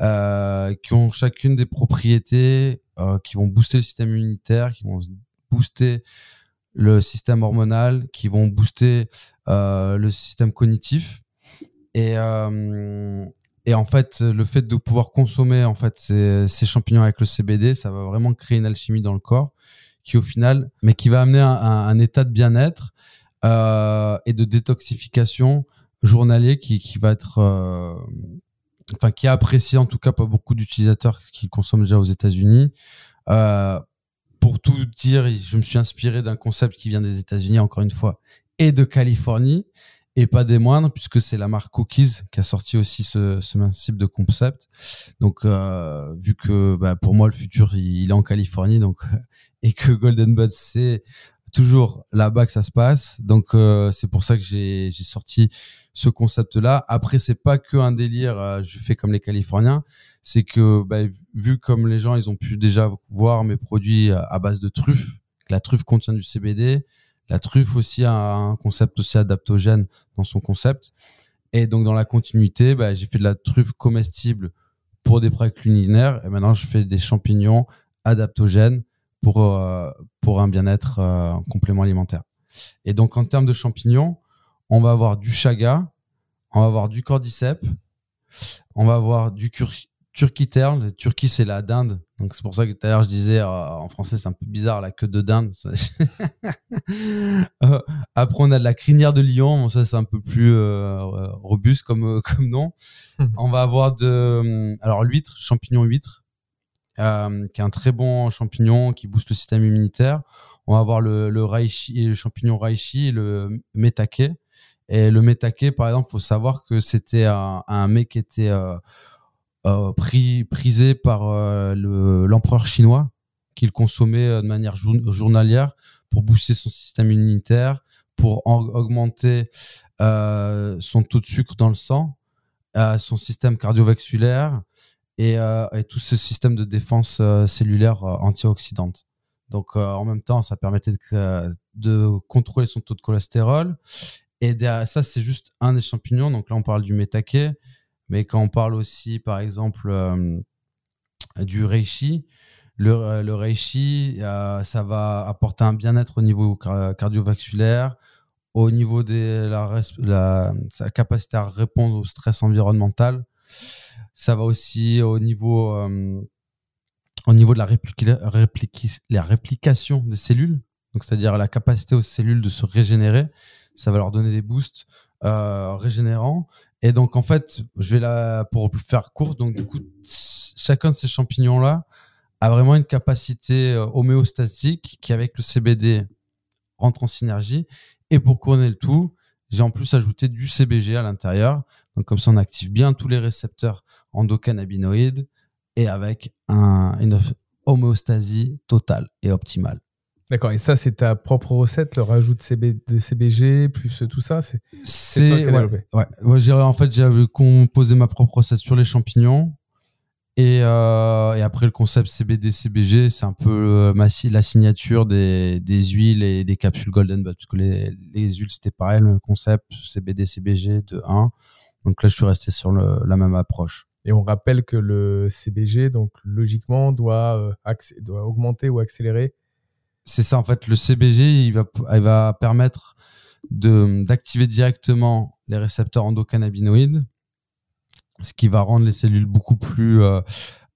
euh, qui ont chacune des propriétés qui vont booster le système immunitaire, qui vont booster le système hormonal, qui vont booster le système cognitif. Et, et en fait, le fait de pouvoir consommer en fait ces, ces champignons avec le CBD, ça va vraiment créer une alchimie dans le corps, qui au final, mais qui va amener un, état de bien-être euh, et de détoxification journalier qui, qui va être, euh, enfin, qui est apprécié en tout cas par beaucoup d'utilisateurs qui consomment déjà aux États-Unis. Euh, pour tout dire, je me suis inspiré d'un concept qui vient des États-Unis, encore une fois, et de Californie, et pas des moindres, puisque c'est la marque Cookies qui a sorti aussi ce, ce type de concept. Donc, vu que bah, pour moi, le futur, il, il est en Californie, donc, et que Golden Buds, c'est toujours là-bas que ça se passe. Donc, euh, c'est pour ça que j'ai sorti ce concept-là. Après, c'est pas que un délire, euh, je fais comme les Californiens. C'est que, bah, vu comme les gens, ils ont pu déjà voir mes produits à à base de truffes, la truffe contient du CBD, la truffe aussi a un concept aussi adaptogène dans son concept. Et donc, dans la continuité, bah, j'ai fait de la truffe comestible pour des pratiques culinaires. Et maintenant, je fais des champignons adaptogènes pour, euh, pour un bien-être euh, en complément alimentaire. Et donc, en termes de champignons, on va avoir du chaga, on va avoir du cordyceps, on va avoir du tail. Le turkey, c'est la dinde. Donc, c'est pour ça que tout à l'heure, je disais, euh, en français, c'est un peu bizarre, la queue de dinde. Euh, Après, on a de la crinière de lion. Bon, ça, c'est un peu plus euh, euh, robuste comme, euh, comme nom. Mhm. on va avoir de, euh, alors, l'huître, champignon huître, euh, qui est un très bon champignon qui booste le système immunitaire. On va avoir le, le reishi, le champignon reishi et le metake. Et le metake, par exemple, faut savoir que c'était un, un mec qui était euh, euh, pris, prisé par euh, le- l'empereur chinois, qui le consommait de manière jour- journalière pour booster son système immunitaire, pour en- augmenter son taux de sucre dans le sang, son système cardiovasculaire et, euh, et tout ce système de défense euh, cellulaire euh, antioxydante. Donc en même temps, ça permettait de, contrôler son taux de cholestérol. Et ça, c'est juste un des champignons. Donc là, on parle du métaké. Mais quand on parle aussi, par exemple, du reishi, le, le reishi, ça va apporter un bien-être au niveau car- cardiovasculaire, au niveau de la, sa capacité à répondre au stress environnemental. Ça va aussi au niveau, euh, au niveau de la, répliqui- la réplication des cellules, donc c'est-à-dire la capacité aux cellules de se régénérer. Ça va leur donner des boosts euh, régénérants. Et donc, en fait, je vais là pour faire court. Donc, du coup, ch- chacun de ces champignons-là a vraiment une capacité euh, homéostatique qui, avec le CBD, rentre en synergie. Et pour couronner le tout, j'ai en plus ajouté du CBG à l'intérieur. Donc, comme ça, on active bien tous les récepteurs endocannabinoïdes et avec un, une homéostasie totale et optimale. D'accord. Et ça, c'est ta propre recette, le rajout de, CB de CBG, plus tout ça C'est c'est toi qui as ouais, développé. ouais. Ouais, en fait, j'avais composé ma propre recette sur les champignons. Et, euh, et après, le concept CBD, CBG, c'est un peu euh, ma, la signature des, des huiles et des capsules Golden Bud. Parce que les, les huiles, c'était pareil, le concept CBD, CBG de 1. Donc là, je suis resté sur le- la même approche. Et on rappelle que le CBG, donc logiquement, doit, euh, doit augmenter ou accélérer. C'est ça, en fait, le CBG, il va, il va permettre d'activer directement les récepteurs endocannabinoïdes, ce qui va rendre les cellules beaucoup plus euh,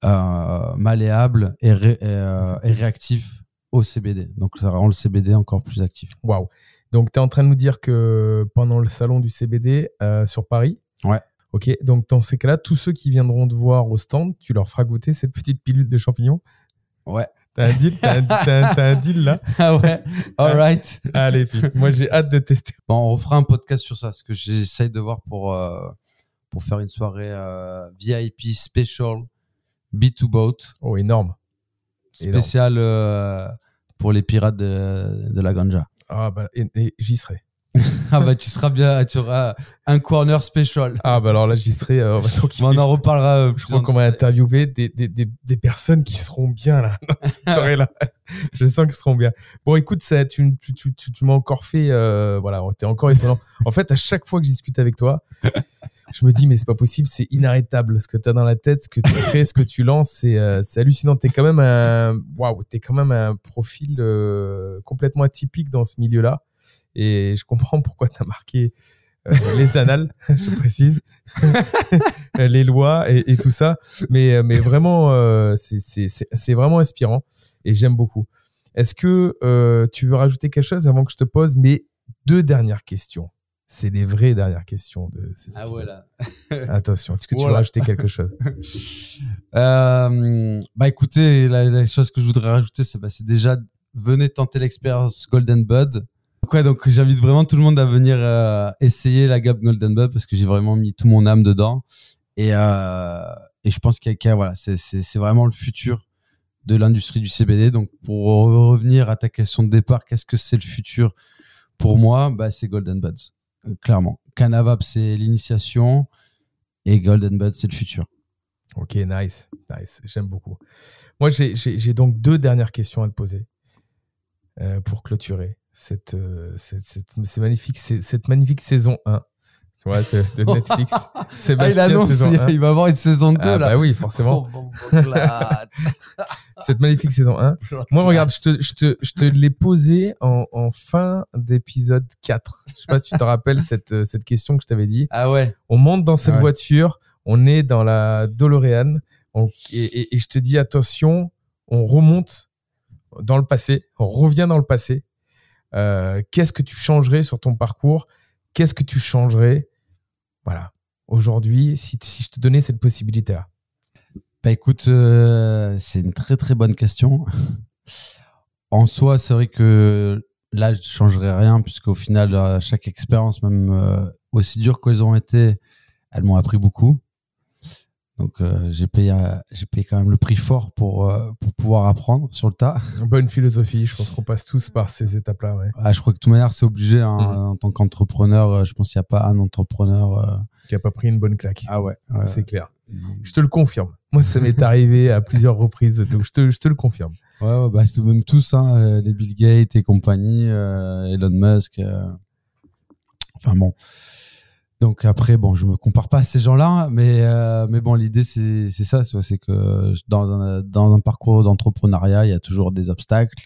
euh, malléables et, ré- et, euh, et réactifs au CBD. Donc, ça rend le CBD encore plus actif. Waouh. Donc, tu es en train de nous dire que pendant le salon du CBD sur Paris, Ouais. Ok, donc dans ces cas-là, tous ceux qui viendront te voir au stand, tu leur feras goûter cette petite pilule de champignons? Ouais. T'as un deal, t'as un, deal là? Ah ouais, alright. Allez, puis, moi j'ai hâte de tester. Bon, on refera un podcast sur ça, parce que j'essaye de voir pour, euh, pour faire une soirée euh, VIP special B2 Boat, Oh, énorme. Énorme. spécial euh, pour les pirates de, de la ganja. Ah bah, et, et j'y serai. Ah bah tu seras bien, tu auras un corner special. Ah bah alors là, j'y serai. euh, on en reparlera. euh, Je crois qu'on va interviewer des, des, des, des personnes qui seront bien là, cette soirée-là. Je sens qu'ils seront bien. Bon, écoute, ça, tu, tu, tu, tu, tu m'as encore fait. euh, voilà, t'es encore étonnant. En fait, à chaque fois que je discute avec toi, je me dis, mais c'est pas possible, c'est inarrêtable. Ce que tu as dans la tête, ce que tu crées, ce que tu lances, c'est euh, hallucinant. T'es quand même un. Waouh, t'es quand même un profil euh, complètement atypique dans ce milieu-là. Et je comprends pourquoi tu as marqué. euh, les annales, je précise, les lois et, et tout ça. Mais, euh, mais vraiment, euh, c'est- vraiment inspirant et j'aime beaucoup. Est-ce que euh, tu veux rajouter quelque chose avant que je te pose mes deux dernières questions? C'est les vraies dernières questions de ces Ah épisodes. voilà. Attention, est-ce que tu veux rajouter quelque chose? Euh, bah écoutez, la, la chose que je voudrais rajouter, c'est bah, c'est déjà venez tenter l'expérience Golden Bud. Donc, j'invite vraiment tout le monde à venir euh, essayer la gamme Golden Bud parce que j'ai vraiment mis tout mon âme dedans et euh, je pense qu'il voilà, c'est vraiment le futur de l'industrie du CBD. Donc pour revenir à ta question de départ, qu'est-ce que c'est le futur pour moi? Bah c'est Golden Buds, euh, clairement. Canavap c'est l'initiation et Golden Bud c'est le futur. Ok, nice, nice, j'aime beaucoup. Moi, j'ai- donc deux dernières questions à te poser pour clôturer cette, euh, cette, cette, ces magnifiques- ces- cette magnifique saison 1 tu vois, de, Netflix. Ah, il Sébastien, annonce, saison il, 1. il va avoir une saison 2 Ah, là. bah oui, forcément. Cette magnifique saison 1. Moi, regarde, je te, je te, je te l'ai posé en, en fin d'épisode 4. Je sais pas si tu te rappelles cette, euh, cette question que je t'avais dit. Ah ouais. On monte dans cette Ouais. voiture, on est dans la DeLorean, on- et, et- et je te dis attention, on remonte dans le passé, on revient dans le passé. Euh, Qu'est-ce que tu changerais sur ton parcours? Qu'est-ce que tu changerais? Voilà. Aujourd'hui, si, je te donnais cette possibilité-là. Bah écoute, euh, c'est une très très bonne question. En soi, c'est vrai que là, je changerais rien puisqu'au final, euh, chaque expérience, même aussi dure qu'elles ont été, elles m'ont appris beaucoup. Donc euh, j'ai payé, j'ai payé quand même le prix fort pour, euh, pour pouvoir apprendre sur le tas. Bonne philosophie, je pense qu'on passe tous par ces étapes-là. Ouais. Ah, je crois que de toute manière, c'est obligé hein, Mhm. en tant qu'entrepreneur. euh, Je pense qu'il n'y a pas un entrepreneur. euh, Qui a pas pris une bonne claque. Ah ouais. ouais. C'est clair. Je te le confirme. Moi, ça m'est arrivé à plusieurs reprises, donc je te, je te le confirme. Ouais, ouais, bah, c'est même tous, hein, les Bill Gates et compagnie, Elon Musk. Enfin bon. Donc après, bon, je me compare pas à ces gens-là, mais, euh, mais bon, l'idée, c'est ça, c'est que dans un, dans un parcours d'entrepreneuriat, il y a toujours des obstacles.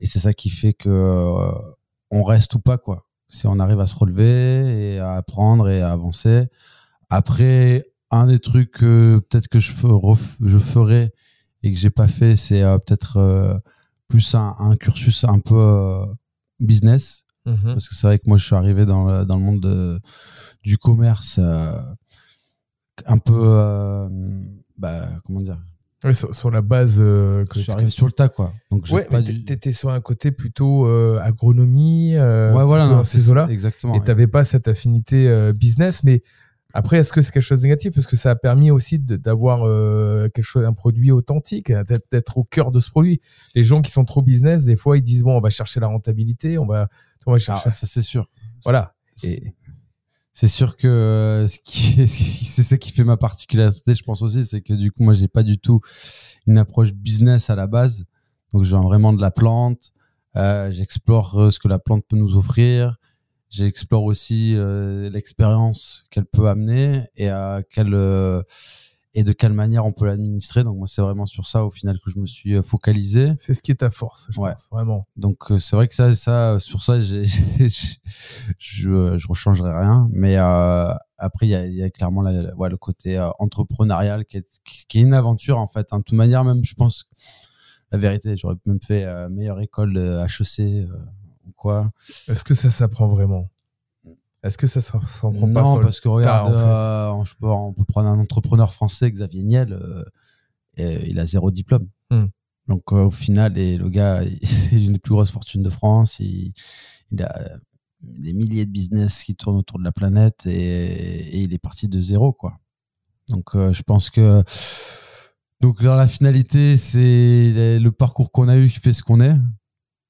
Et c'est ça qui fait que euh, on reste ou pas, quoi. Si on arrive à se relever et à apprendre et à avancer. Après, un des trucs que peut-être que je, ferai et que j'ai pas fait, c'est euh, peut-être plus un, cursus un peu business. Mhm. Parce que c'est vrai que moi, je suis arrivé dans le, dans le monde de- du commerce euh, un peu. euh, bah, comment dire? Ouais, sur, sur la base euh, que Je suis arrivé sur le tas, quoi. Donc, Ouais, mais t'étais sur un côté plutôt euh, agronomie, euh, ouais, voilà, non, ces eaux-là, Exactement. et t'avais pas cette affinité business. Mais après, est-ce que c'est quelque chose de négatif? Parce que ça a permis aussi d'avoir euh, quelque chose, un produit authentique, hein, d'être au cœur de ce produit. Les gens qui sont trop business, des fois, ils disent bon, on va chercher la rentabilité, on va, on va Ah, chercher. ça, c'est sûr. Voilà. C'est- sûr que euh, ce c'est ça qui fait ma particularité, je pense aussi, c'est que du coup, moi, j'ai pas du tout une approche business à la base. Donc, viens vraiment de la plante. Euh, J'explore ce que la plante peut nous offrir. J'explore aussi euh, l'expérience qu'elle peut amener et à quelle euh, et de quelle manière on peut l'administrer. Donc, moi, c'est vraiment sur ça au final que je me suis euh, focalisé. C'est ce qui est ta force, je Ouais. pense, vraiment. Donc c'est vrai que ça, ça sur ça, j'ai, je je rechangerai rien. Mais euh, après, il y a, il y a clairement la- ouais, le côté euh, entrepreneurial qui est, qui, qui est une aventure en fait. hein. De toute manière, même je pense, la vérité, j'aurais même fait euh, meilleure école HEC ou quoi. Est-ce que ça s'apprend vraiment? Est-ce que ça s'en prend pas Non, sur le parce que regarde, tas, en fait? euh, on, peut prendre un entrepreneur français, Xavier Niel, euh, et il a zéro diplôme. Hmm. Donc euh, au final, et le gars, c'est une des plus grosses fortunes de France. Il, il a des milliers de business qui tournent autour de la planète et, et il est parti de zéro, quoi. Donc euh, je pense que donc dans la finalité, c'est le parcours qu'on a eu qui fait ce qu'on est.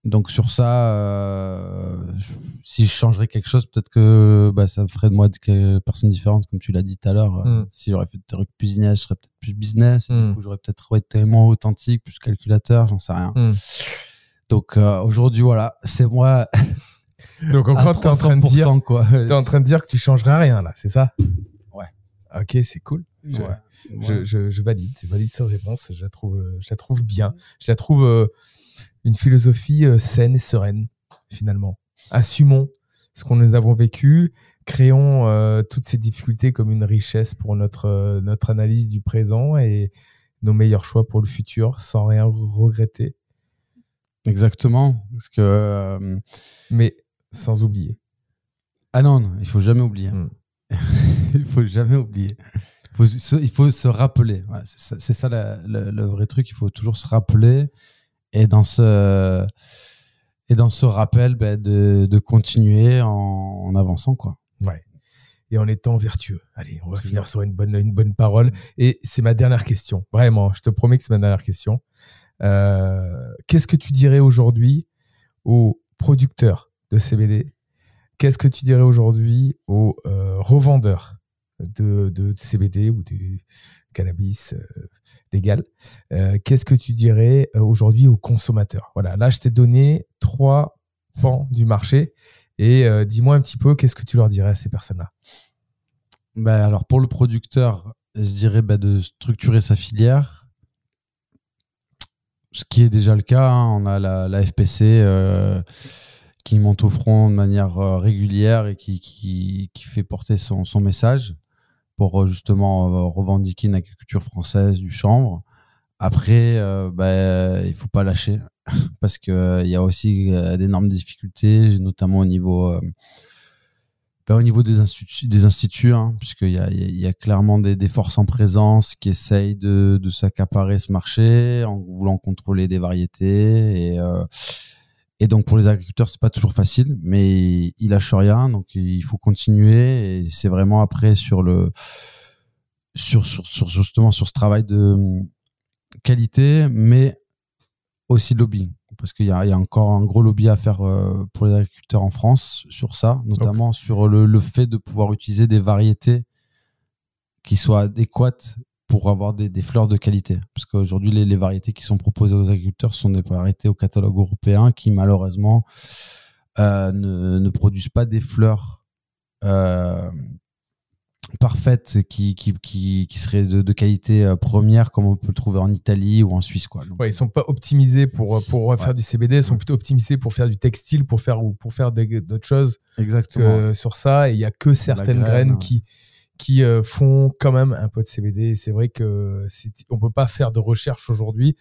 Donc sur ça, euh, si je changerais quelque chose, peut-être que bah, ça ferait de moi une personne différente, comme tu l'as dit tout à l'heure. Euh, Mm. Si j'aurais fait des trucs business, je serais peut-être plus business. Et Mm. Du coup, j'aurais peut-être été moins authentique, plus calculateur, j'en sais rien. Mm. Donc euh, aujourd'hui, voilà, c'est moi Donc en gros, t'es en train de dire, 300%, quoi. t'es en train de dire que tu changerais rien là, c'est ça? Ouais. Ok, c'est cool. Je, Ouais. je, je, je valide, je valide cette réponse. Je la trouve, je la trouve bien. Je la trouve euh, une philosophie euh, saine et sereine finalement. Assumons ce qu'on nous avons vécu, créons euh, toutes ces difficultés comme une richesse pour notre euh, notre analyse du présent et nos meilleurs choix pour le futur, sans rien regretter, Exactement. Parce que euh, mais sans oublier. ah non, non, il faut jamais oublier. Mm. il faut jamais oublier. Il faut se, il faut se rappeler. Voilà, c'est ça, la- le vrai truc. Il faut toujours se rappeler et dans ce et dans ce rappel, ben, de, de continuer en, en avançant quoi. Ouais. Et en étant vertueux. Allez, on va finir sur une bonne, une bonne parole. Et c'est ma dernière question. Vraiment, je te promets que c'est ma dernière question. Euh, Qu'est-ce que tu dirais aujourd'hui aux producteurs de CBD Qu'est-ce que tu dirais aujourd'hui aux euh, revendeurs de, CBD ou du cannabis euh, légal Euh, Qu'est-ce que tu dirais euh, aujourd'hui aux consommateurs? Voilà, là, je t'ai donné trois pans du marché. Et dis-moi un petit peu, qu'est-ce que tu leur dirais à ces personnes-là? Ben, alors pour le producteur, je dirais ben, de structurer sa filière. Ce qui est déjà le cas. hein. On a la, FPC qui monte au front de manière régulière et qui, qui, qui fait porter son, son message pour euh, justement euh, revendiquer une agriculture française du chanvre. Après, euh, ben, il faut pas lâcher parce qu'il il y a aussi euh, d'énormes difficultés, notamment au niveau euh, ben, au niveau des instituts, des instituts hein, puisqu'il y a, y a- clairement des, des forces en présence qui essayent de, de s'accaparer ce marché en voulant contrôler des variétés. Et, euh, et donc pour les agriculteurs, c'est pas toujours facile, mais ils lâchent rien, donc il faut continuer. Et c'est vraiment après sur le sur, sur, sur justement sur ce travail de hum, qualité, mais aussi de lobbying. Parce qu'il y, a il y a encore un gros lobby à faire euh, pour les agriculteurs en France sur ça, notamment sur le, le fait de pouvoir utiliser des variétés qui soient adéquates pour avoir des, des fleurs de qualité. Parce qu'aujourd'hui, les, les variétés qui sont proposées aux agriculteurs sont des variétés au catalogue européen qui, malheureusement, euh, ne, ne produisent pas des fleurs euh, parfaites qui, qui, qui, qui seraient de, de qualité euh, première, comme on peut le trouver en Italie ou en Suisse. Quoi. Donc, Ouais, ils sont pas optimisés pour, pour Ouais. faire du CBD, ils sont plutôt optimisés pour faire du textile, pour faire, ou pour faire d'autres choses Exactement. que sur ça. Et il y a que certaines graine, graines hein. qui, qui euh, font quand même un peu de CBD. Et c'est vrai que on peut pas faire de recherche aujourd'hui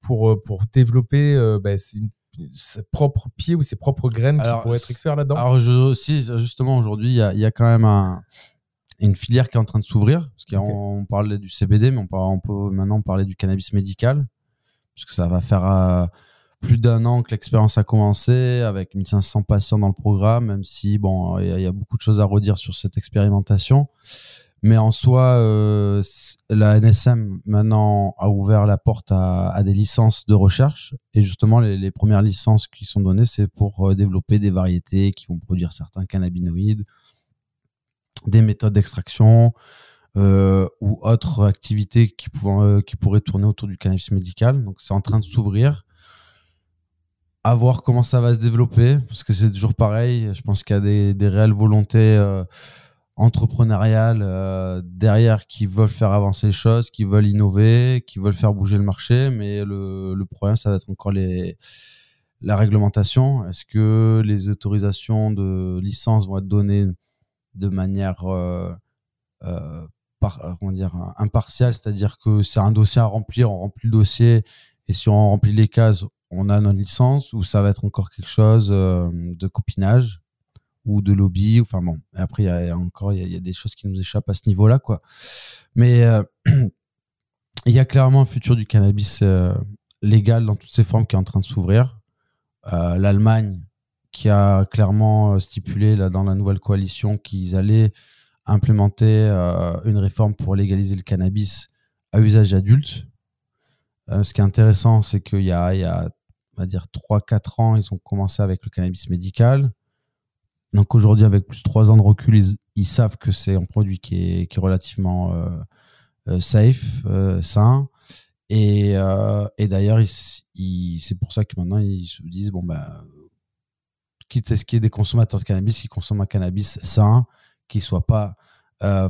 pour, euh, pour développer euh, bah, une- ses propres pieds ou ses propres graines Alors, qui pourraient être experts là-dedans. Alors, je, aussi, justement, aujourd'hui, il y y a quand même un- une filière qui est en train de s'ouvrir. Parce qu'on Ok. parlait du CBD, mais on, peut maintenant parler du cannabis médical. Puisque ça va faire euh, plus d'un an que l'expérience a commencé, avec 1500 patients dans le programme, même si, bon, il y, a- beaucoup de choses à redire sur cette expérimentation. Mais en soi, euh, la NSM maintenant a ouvert la porte à, des licences de recherche. Et justement, les, premières licences qui sont données, c'est pour euh, développer des variétés qui vont produire certains cannabinoïdes, des méthodes d'extraction euh, ou autres activités qui, qui pourraient tourner autour du cannabis médical. Donc, c'est en train de s'ouvrir. À voir comment ça va se développer, parce que c'est toujours pareil. Je pense qu'il y a des, réelles volontés euh, entrepreneuriales euh, derrière qui veulent faire avancer les choses, qui veulent innover, qui veulent faire bouger le marché. Mais le, problème, ça va être encore la réglementation. Est-ce que les autorisations de licence vont être données de manière euh, comment dire, impartiale, c'est-à-dire que c'est un dossier à remplir, on remplit le dossier et si on remplit les cases, on a notre licence, ou ça va être encore quelque chose euh, de copinage, ou de lobby. Enfin bon, après, il y a encore il y, a des choses qui nous échappent à ce niveau-là. quoi. Mais il y a clairement un futur du cannabis légal dans toutes ses formes qui est en train de s'ouvrir. L'Allemagne qui a clairement stipulé là, dans la nouvelle coalition qu'ils allaient implémenter une réforme pour légaliser le cannabis à usage adulte. Euh, ce qui est intéressant, c'est qu'il y a va dire 3-4 ans, ils ont commencé avec le cannabis médical. Donc aujourd'hui, avec plus de 3 ans de recul, ils, savent que c'est un produit qui est, relativement euh, euh, safe, sain. Et, et d'ailleurs, c'est pour ça que maintenant, ils se disent, bon, bah, quitte à ce qu'il y ait des consommateurs de cannabis qui consomment un cannabis sain, qui ne soit pas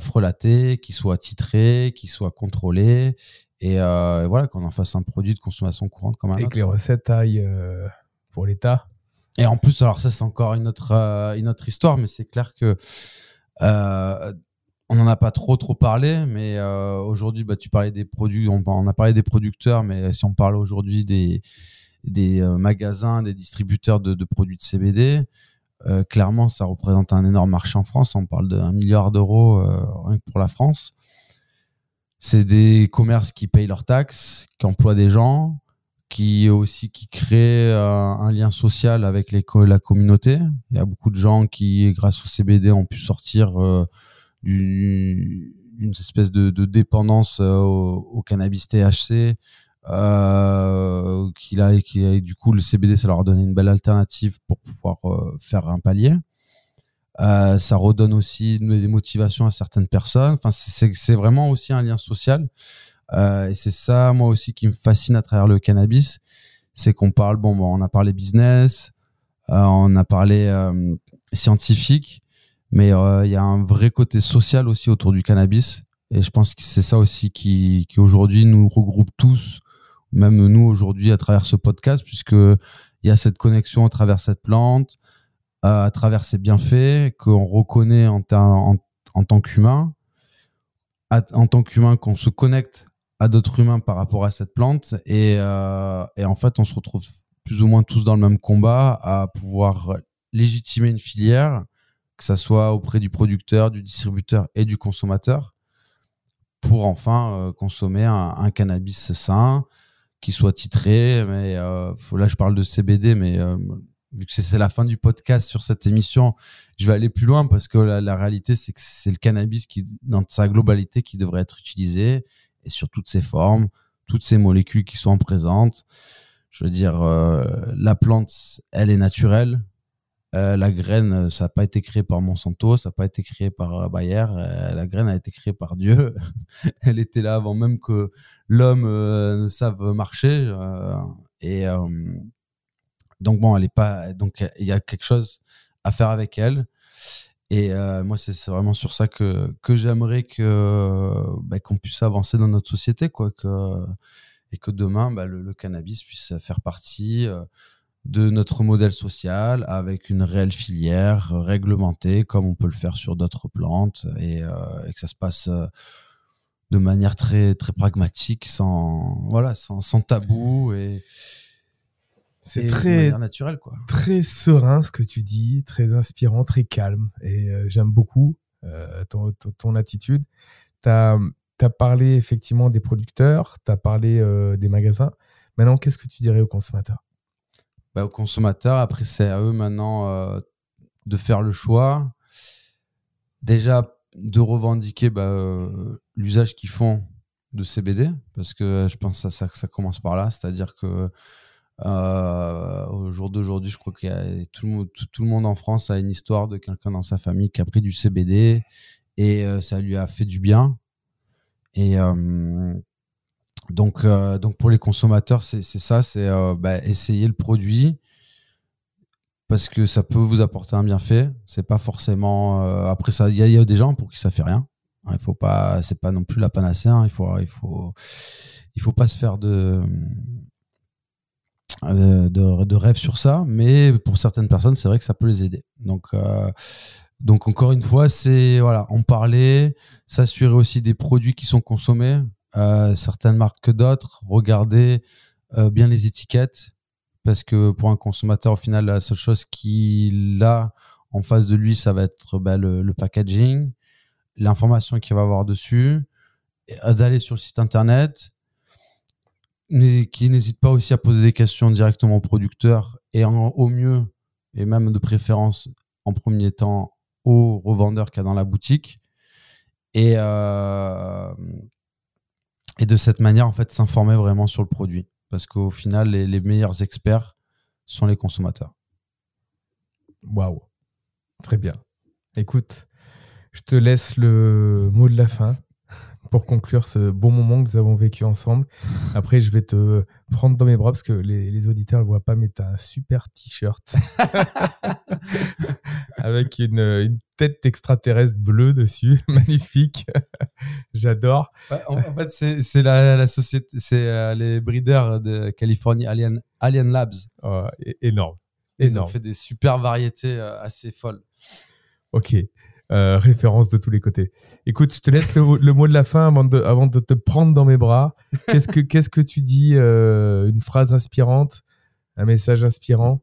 frelaté, qui soit titré, qui soit contrôlé euh, et, voilà, qu'on en fasse un produit de consommation courante comme un et autre. que les recettes aillent euh, pour l'État. Et en plus, alors ça, c'est encore une autre, euh, une autre histoire, mais c'est clair que on n'en a pas trop trop parlé, mais aujourd'hui, bah, tu parlais des produits, on, a parlé des producteurs, mais si on parle aujourd'hui des, des magasins, des distributeurs de, de produits de CBD, clairement, ça représente un énorme marché en France. On parle d'un milliard d'euros rien que pour la France. C'est des commerces qui payent leurs taxes, qui emploient des gens, qui aussi qui créent euh, un lien social avec la communauté. Il y a beaucoup de gens qui, grâce au CBD, ont pu sortir euh, d'une espèce de, dépendance euh, au, cannabis THC. Euh, qu'il a, et qui du coup le CBD ça leur a donné une belle alternative pour pouvoir faire un palier euh, ça redonne aussi des motivations à certaines personnes. Enfin, c'est vraiment aussi un lien social. Euh, et c'est ça, moi aussi, qui me fascine à travers le cannabis. C'est qu'on parle, bon, on a parlé business, euh, on a parlé scientifique, mais il y a un vrai côté social aussi autour du cannabis. Et je pense que c'est ça aussi qui, qui aujourd'hui nous regroupe tous, même nous aujourd'hui à travers ce podcast, puisque il y a cette connexion à travers cette plante, à travers ses bienfaits qu'on reconnaît en, tant qu'humain, en tant qu'humain qu'on se connecte à d'autres humains par rapport à cette plante et, euh, et, en fait on se retrouve plus ou moins tous dans le même combat à pouvoir légitimer une filière, que ça soit auprès du producteur, du distributeur et du consommateur, pour enfin euh, consommer un, cannabis sain qui soit titré. Mais euh, là je parle de CBD, mais vu que c'est la fin du podcast sur cette émission, je vais aller plus loin parce que la, réalité, c'est que c'est le cannabis qui, dans sa globalité, qui devrait être utilisé et sur toutes ses formes, toutes ces molécules qui sont présentes. Je veux dire, euh, la plante, elle est naturelle. Euh, la graine, ça n'a pas été créé par Monsanto, ça n'a pas été créé par Bayer. Euh, la graine a été créée par Dieu. elle était là avant même que l'homme ne sache marcher. et donc bon, elle est pas. Donc il y a quelque chose à faire avec elle. Et euh, moi, c'est vraiment sur ça que, que j'aimerais que bah, qu'on puisse avancer dans notre société, quoi, que, et que demain, bah, le, cannabis puisse faire partie euh, de notre modèle social avec une réelle filière réglementée, comme on peut le faire sur d'autres plantes, et, euh, que ça se passe de manière très très pragmatique, sans voilà, sans tabou et c'est très naturel, quoi. Très serein ce que tu dis, très inspirant, très calme. Et euh, j'aime beaucoup euh, ton, attitude. Tu as, parlé effectivement des producteurs, tu as parlé euh, des magasins. Maintenant, qu'est-ce que tu dirais aux consommateurs bah, Aux consommateurs, après, c'est à eux maintenant de faire le choix. Déjà, de revendiquer bah, l'usage qu'ils font de CBD, parce que je pense que ça, ça commence par là. C'est-à-dire que euh, au jour d'aujourd'hui, je crois que tout, le monde en France a une histoire de quelqu'un dans sa famille qui a pris du CBD et euh, ça lui a fait du bien. Et euh, donc, donc pour les consommateurs, c'est ça, c'est bah, essayer le produit parce que ça peut vous apporter un bienfait. C'est pas forcément. après ça, il y, a des gens pour qui ça fait rien. Hein, il faut pas, c'est pas non plus la panacée. Hein. il faut, il faut, il faut pas se faire de euh, de, de rêve sur ça, mais pour certaines personnes, c'est vrai que ça peut les aider. Donc, euh, donc encore une fois, c'est voilà, en parler, s'assurer aussi des produits qui sont consommés, euh, certaines marques que d'autres, regarder bien les étiquettes, parce que pour un consommateur, au final, la seule chose qu'il a En face de lui, ça va être bah, le, le packaging, l'information qu'il va avoir dessus, euh, d'aller sur le site internet, mais qui n'hésite pas aussi à poser des questions directement au producteur et au mieux, et même de préférence en premier temps au revendeur qu'il y a dans la boutique. Et, euh, et de cette manière, en fait, s'informer vraiment sur le produit. Parce qu'au final, les, les meilleurs experts sont les consommateurs. Waouh. Très bien. Écoute, je te laisse le mot de la fin pour conclure ce bon moment que nous avons vécu ensemble. Après, je vais te prendre dans mes bras parce que les, les auditeurs ne le voient pas, mais tu as un super t-shirt avec une, une tête extraterrestre bleue dessus. Magnifique. J'adore. en, fait, c'est la, la société, c'est euh, les breeders de Californie, Alien, Alien Labs. Oh, énorme. Ils ont fait des super variétés euh, assez folles. Ok. Euh, référence de tous les côtés. Écoute, je te laisse le, le mot de la fin avant de, avant de te prendre dans mes bras. Qu'est-ce que, qu'est-ce que tu dis euh, Une phrase inspirante Un message inspirant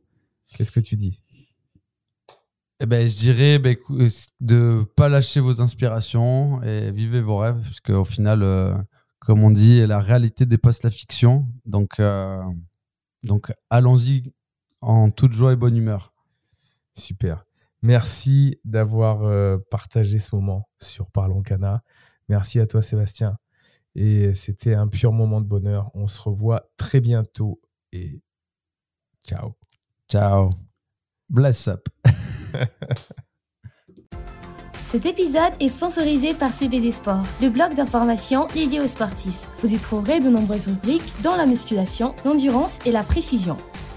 Qu'est-ce que tu dis? Eh ben, je dirais ben, euh, de pas lâcher vos inspirations et vivez vos rêves, parce qu'au final, euh, comme on dit, la réalité dépasse la fiction. Donc, donc allons-y en toute joie et bonne humeur. Super. Merci d'avoir euh, partagé ce moment sur Parlons Cana. Merci à toi, Sébastien. Et c'était un pur moment de bonheur. On se revoit très bientôt et ciao. Ciao. Bless up. Cet épisode est sponsorisé par CBD Sport, le blog d'information dédié aux sportifs. Vous y trouverez de nombreuses rubriques dans la musculation, l'endurance et la précision.